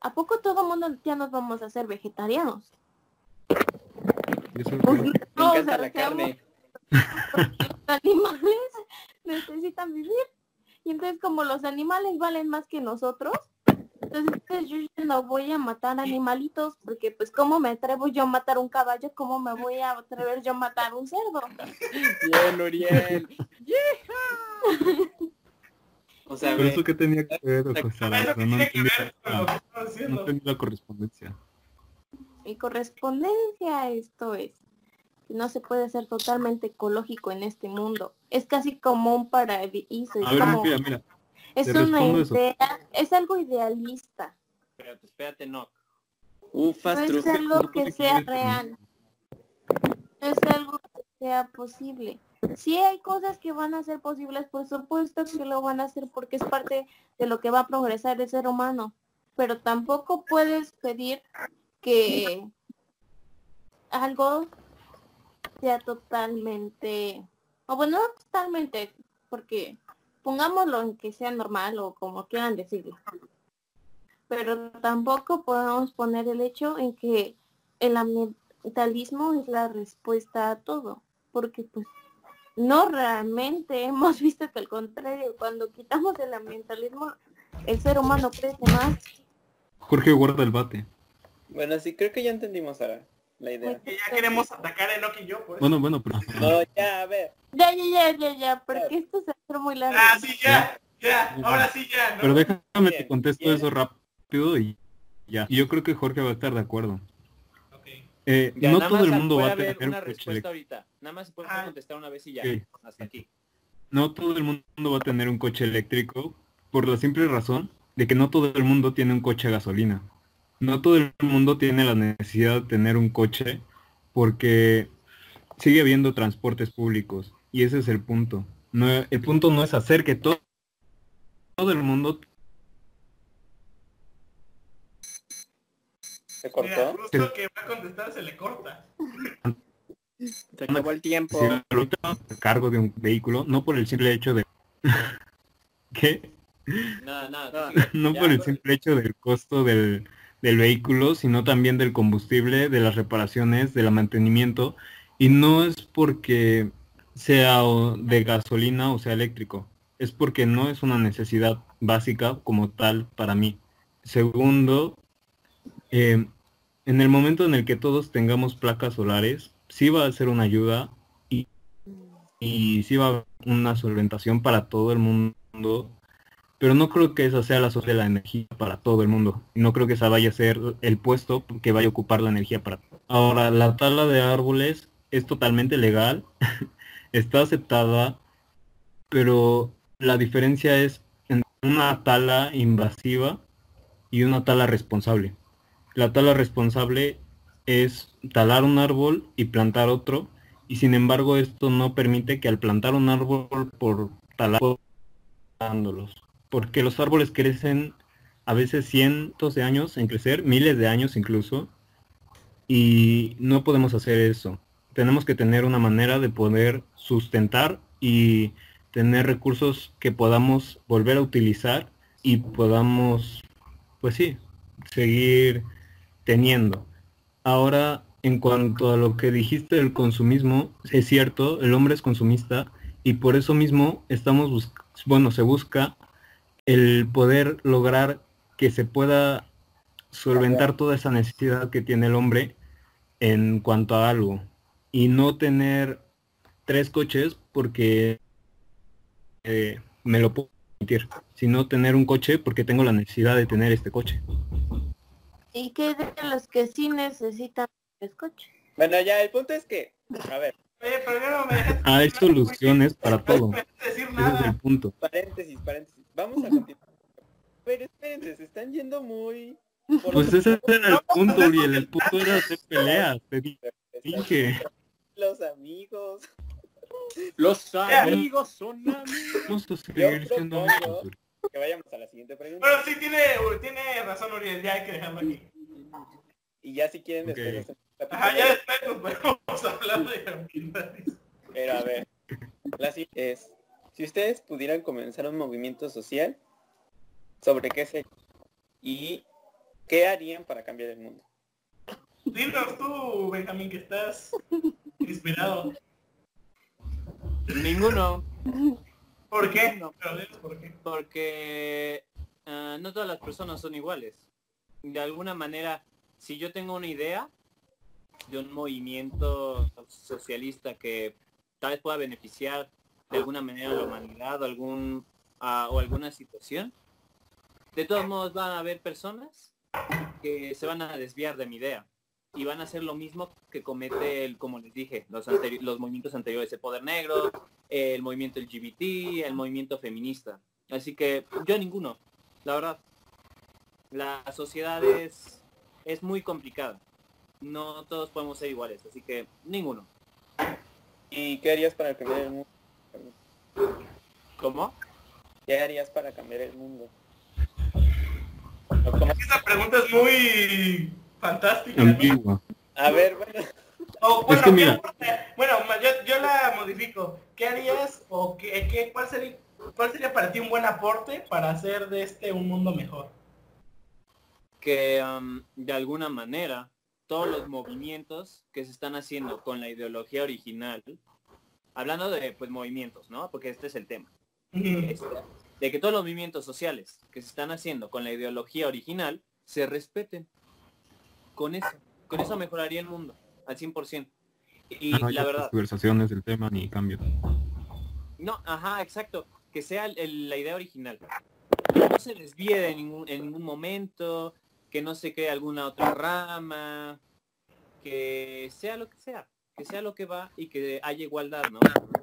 ¿a poco todo el mundo ya nos vamos a hacer vegetarianos? Pues, Me encanta la carne. animales necesitan vivir. Y entonces como los animales valen más que nosotros, entonces yo ya no voy a matar animalitos, porque pues cómo me atrevo yo a matar un caballo, cómo me voy a atrever yo a matar un cerdo. Bien, Uriel. o sea, pero eso que tenía que ver, o sea, no, no tenía correspondencia. Mi correspondencia esto es no se puede ser totalmente ecológico en este mundo. Es casi como un paraíso. Es, como, es una idea, es algo idealista. Espérate, espérate, no. no es algo que sea real. No es algo que sea posible. sí hay cosas que van a ser posibles, por supuesto que lo van a hacer porque es parte de lo que va a progresar el ser humano, pero tampoco puedes pedir que algo sea totalmente, o bueno, no totalmente, porque pongámoslo en que sea normal o como quieran decirlo. Pero tampoco podemos poner el hecho en que el ambientalismo es la respuesta a todo, porque pues no realmente hemos visto que al contrario, cuando quitamos el ambientalismo, el ser humano crece más. Jorge guarda el bate. Bueno, sí, creo que ya entendimos ahora la idea. Que ya queremos atacar a Enoch y yo, pues. Bueno, bueno, pero... No, ya, a ver. Ya, ya, ya, ya, ya, porque esto se hace muy largo. Ah, sí, ya, ya, ahora sí, ya, ¿no? Pero déjame Bien, te contesto bien. eso rápido y ya. Y yo creo que Jorge va a estar de acuerdo. Ok. Eh, Ya, no todo el mundo va a tener una un coche respuesta eléctrico. ahorita. Nada más se puede Ah. contestar una vez y ya. Hasta aquí. No todo el mundo va a tener un coche eléctrico por la simple razón de que no todo el mundo tiene un coche a gasolina. No todo el mundo tiene la necesidad de tener un coche porque sigue habiendo transportes públicos y ese es el punto. No, el punto no es hacer que todo, todo el mundo ¿Se Mira, cortó? justo que va a contestar se le corta. Se acabó el tiempo. a cargo de un vehículo, no por el simple hecho de... ¿Qué? Nada, nada. No, no Ya, por el simple hecho del costo del, del vehículo, sino también del combustible, de las reparaciones, del mantenimiento. Y no es porque sea de gasolina o sea eléctrico, es porque no es una necesidad básica como tal para mí. Segundo, eh, en el momento en el que todos tengamos placas solares, sí va a ser una ayuda y, y sí va a haber una solventación para todo el mundo pero no creo que esa sea la source de la energía para todo el mundo. No creo que esa vaya a ser el puesto que vaya a ocupar la energía para Ahora, la tala de árboles es totalmente legal, está aceptada, pero la diferencia es en una tala invasiva y una tala responsable. La tala responsable es talar un árbol y plantar otro, y sin embargo esto no permite que al plantar un árbol por talar porque los árboles crecen a veces cientos de años en crecer, miles de años incluso, y no podemos hacer eso. Tenemos que tener una manera de poder sustentar y tener recursos que podamos volver a utilizar y podamos, pues sí, seguir teniendo. Ahora, en cuanto a lo que dijiste del consumismo, es cierto, el hombre es consumista y por eso mismo estamos, bueno, se busca el poder lograr que se pueda solventar toda esa necesidad que tiene el hombre en cuanto a algo y no tener tres coches porque eh, me lo puedo permitir, sino tener un coche porque tengo la necesidad de tener este coche. Y que de los que sí necesitan el coche. Bueno, ya, el punto es que, a ver, Oye, no me Ah, hay soluciones para todo. no Ese es el punto. paréntesis, paréntesis. Vamos a continuar. Pero espérense, se están yendo muy... por Pues ese era el punto, Uriel. El punto era hacer peleas. Te dije. Los amigos. Los amigos son amigos. Vamos a seguir siendo amigos. Uriel. Que vayamos a la siguiente pregunta. Pero sí tiene, tiene razón Uriel, ya hay que dejarlo aquí. Y ya si quieren Ok. después Ajá, ya después nos podemos hablar de. Pero a ver, la siguiente es, si ustedes pudieran comenzar un movimiento social, ¿sobre qué se y qué harían para cambiar el mundo? Dinos tú, Benjamín, que estás inspirado. Ninguno. ¿Por qué? No. Pero dinos por qué. Porque ah, no todas las personas son iguales. De alguna manera, si yo tengo una idea de un movimiento socialista que tal vez pueda beneficiar de alguna manera la humanidad o, algún, ah, o alguna situación, de todos modos van a haber personas que se van a desviar de mi idea y van a hacer lo mismo que comete el, como les dije, los, los movimientos anteriores, el poder negro, el movimiento LGBT, el movimiento feminista. Así que yo ninguno, la verdad. La sociedad es, es muy complicada. No todos podemos ser iguales, así que ninguno. Y ¿Y qué harías para cambiar el mundo? ¿Cómo? ¿Qué harías para cambiar el mundo? Esa pregunta es muy fantástica. ¿no? Ambigua. A ver, bueno, O, bueno, que ¿qué mira. aporta- bueno, ma- yo, yo la modifico. ¿Qué harías o qué, qué- cuál, sería, cuál sería para ti un buen aporte para hacer de este un mundo mejor? que um, de alguna manera todos los movimientos que se están haciendo con la ideología original, hablando de pues movimientos, ¿no? Porque este es el tema. este, de que todos los movimientos sociales que se están haciendo con la ideología original se respeten. Con eso, con eso mejoraría el mundo al 100%. Y Ah, no, la ya verdad, conversaciones del tema ni cambio. no, ajá, exacto, que sea el- el- la idea original. Que no se desvíe de ningún, en ningún momento, que no se cree alguna otra rama, que sea lo que sea, que sea lo que va y que haya igualdad, ¿no?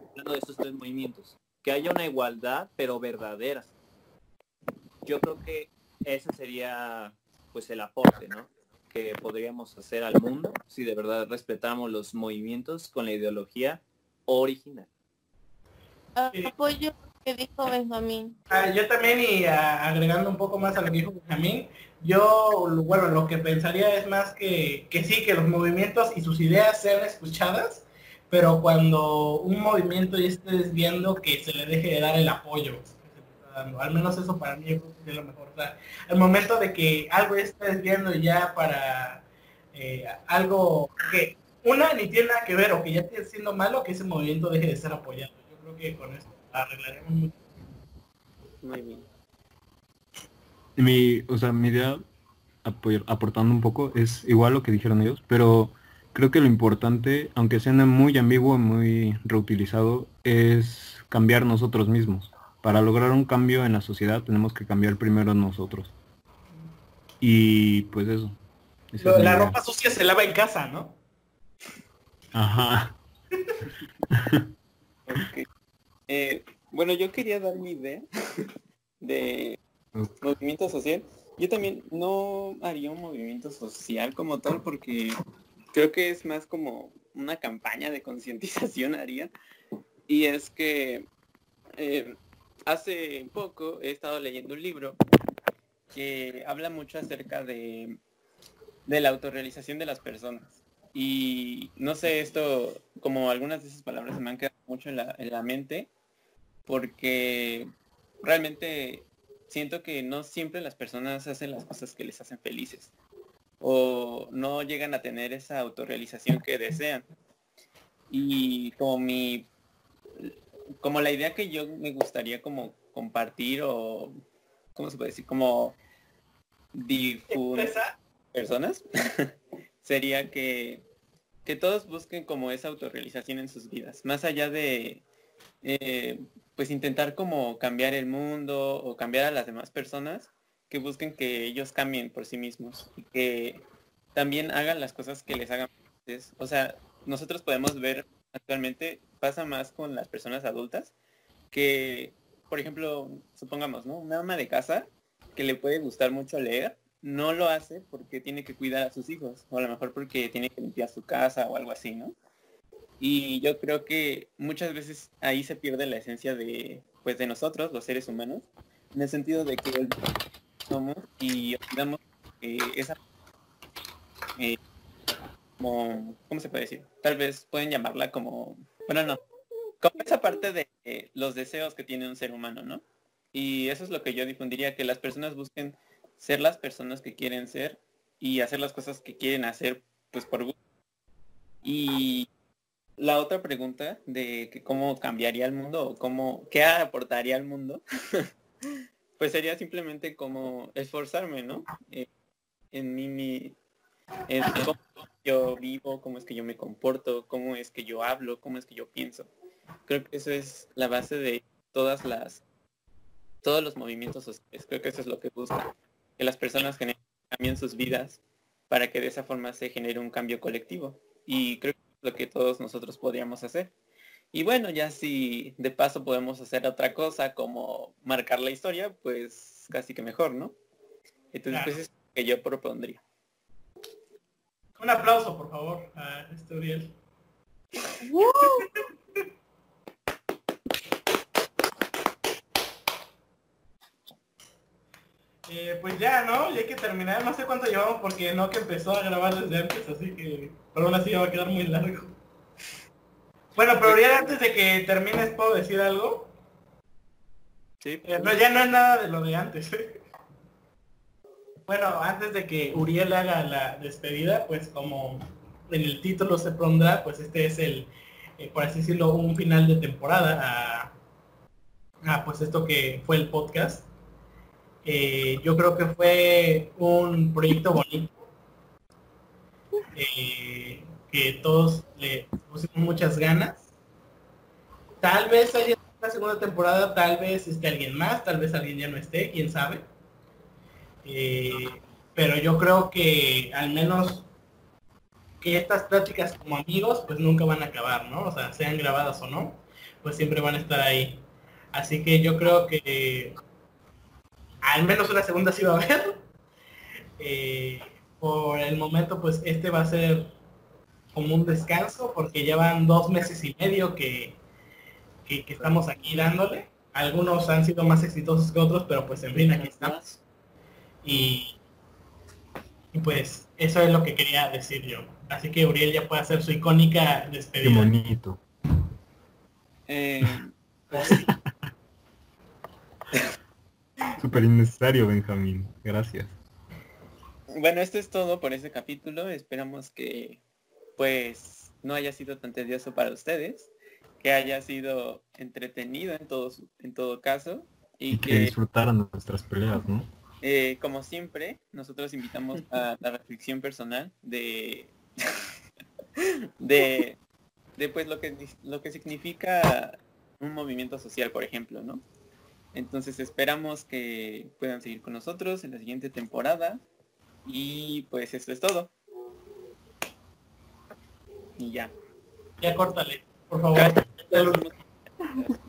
Hablando de estos tres movimientos, que haya una igualdad, pero verdadera. Yo creo que ese sería pues el aporte, ¿no? Que podríamos hacer al mundo si de verdad respetamos los movimientos con la ideología original. Apoyo lo que dijo Benjamín. Ah, yo también y ah, agregando un poco más a lo que dijo Benjamín, yo, bueno, lo que pensaría es más que, que sí, que los movimientos y sus ideas sean escuchadas, pero cuando un movimiento ya esté desviando, que se le deje de dar el apoyo. Al menos eso para mí yo creo es lo mejor. O sea, al momento de que algo está desviando ya para eh, algo que una ni tiene nada que ver o que ya esté siendo malo, que ese movimiento deje de ser apoyado. Yo creo que con eso arreglaremos mucho. muy bien. Mi, o sea, mi idea, apoyar- aportando un poco, es igual lo que dijeron ellos, pero creo que lo importante, aunque suene muy ambiguo, muy reutilizado, es cambiar nosotros mismos. Para lograr un cambio en la sociedad tenemos que cambiar primero nosotros. Y pues eso. esa es mi La idea. ropa sucia se lava en casa, ¿no? Ajá. Eh, bueno, yo quería dar mi idea de movimiento social. Yo también no haría un movimiento social como tal porque creo que es más como una campaña de concientización haría. Y es que eh, hace poco he estado leyendo un libro que habla mucho acerca de, de la autorrealización de las personas. Y no sé, esto, como algunas de esas palabras se me han quedado mucho en la, en la mente, porque realmente siento que no siempre las personas hacen las cosas que les hacen felices o no llegan a tener esa autorrealización que desean. Y como mi como la idea que yo me gustaría como compartir o ¿cómo se puede decir? como difundir personas sería que, que todos busquen como esa autorrealización en sus vidas, más allá de eh, pues intentar como cambiar el mundo o cambiar a las demás personas, que busquen que ellos cambien por sí mismos y que también hagan las cosas que les hagan. O sea, nosotros podemos ver actualmente, pasa más con las personas adultas, que, por ejemplo, supongamos, ¿no? Una ama de casa que le puede gustar mucho leer, no lo hace porque tiene que cuidar a sus hijos, o a lo mejor porque tiene que limpiar su casa o algo así, ¿no? Y yo creo que muchas veces ahí se pierde la esencia de, pues, de nosotros, los seres humanos, en el sentido de que somos y olvidamos que esa, eh, como, ¿cómo se puede decir? Tal vez pueden llamarla como, bueno, no, como esa parte de eh, los deseos que tiene un ser humano, ¿no? Y eso es lo que yo difundiría, que las personas busquen ser las personas que quieren ser y hacer las cosas que quieren hacer, pues por gusto. Y la otra pregunta de que cómo cambiaría el mundo o cómo, qué aportaría al mundo, pues sería simplemente como esforzarme, ¿no? Eh, en mí, mi, en cómo yo vivo, cómo es que yo me comporto, cómo es que yo hablo, cómo es que yo pienso. Creo que eso es la base de todas las, todos los movimientos sociales. Creo que eso es lo que busca, que las personas generen, cambien sus vidas para que de esa forma se genere un cambio colectivo. Y creo que es lo que todos nosotros podríamos hacer. Y bueno, ya si de paso podemos hacer otra cosa como marcar la historia, pues casi que mejor, ¿no? Entonces, Claro. pues es lo que yo propondría. Un aplauso, por favor, a este Uriel. Eh, pues ya, ¿no? Ya hay que terminar. No sé cuánto llevamos porque no que empezó a grabar desde antes, así que... Pero aún así va a quedar muy largo. Bueno, pero ya antes de que termines, ¿puedo decir algo? Sí. Eh, no, ya no es nada de lo de antes. bueno, antes de que Uriel haga la despedida, pues como en el título se pondrá, pues este es el, eh, por así decirlo, un final de temporada a, a, pues esto que fue el podcast. Eh, yo creo que fue un proyecto bonito. eh, que todos le pusimos muchas ganas. Tal vez haya una segunda temporada, tal vez esté alguien más, tal vez alguien ya no esté, quién sabe. Eh, pero yo creo que al menos que estas pláticas como amigos pues nunca van a acabar, ¿no? O sea, sean grabadas o no, pues siempre van a estar ahí. Así que yo creo que al menos una segunda sí va a haber. Eh, por el momento pues este va a ser como un descanso porque llevan dos meses y medio que, que, que estamos aquí dándole. Algunos han sido más exitosos que otros, pero pues en fin, aquí estamos. Y, y pues eso es lo que quería decir yo. Así que Uriel ya puede hacer su icónica Qué despedida. bonito. Eh, Súper innecesario, Benjamín. Gracias. bueno, esto es todo por este capítulo. Esperamos que pues no haya sido tan tedioso para ustedes, que haya sido entretenido en todo, en todo caso y Y que que disfrutaran nuestras peleas, ¿no? Eh, como siempre, nosotros invitamos a la reflexión personal de de, de pues lo que lo que significa un movimiento social, por ejemplo, ¿no? Entonces esperamos que puedan seguir con nosotros en la siguiente temporada y pues eso es todo. Y ya. Ya córtale, por favor.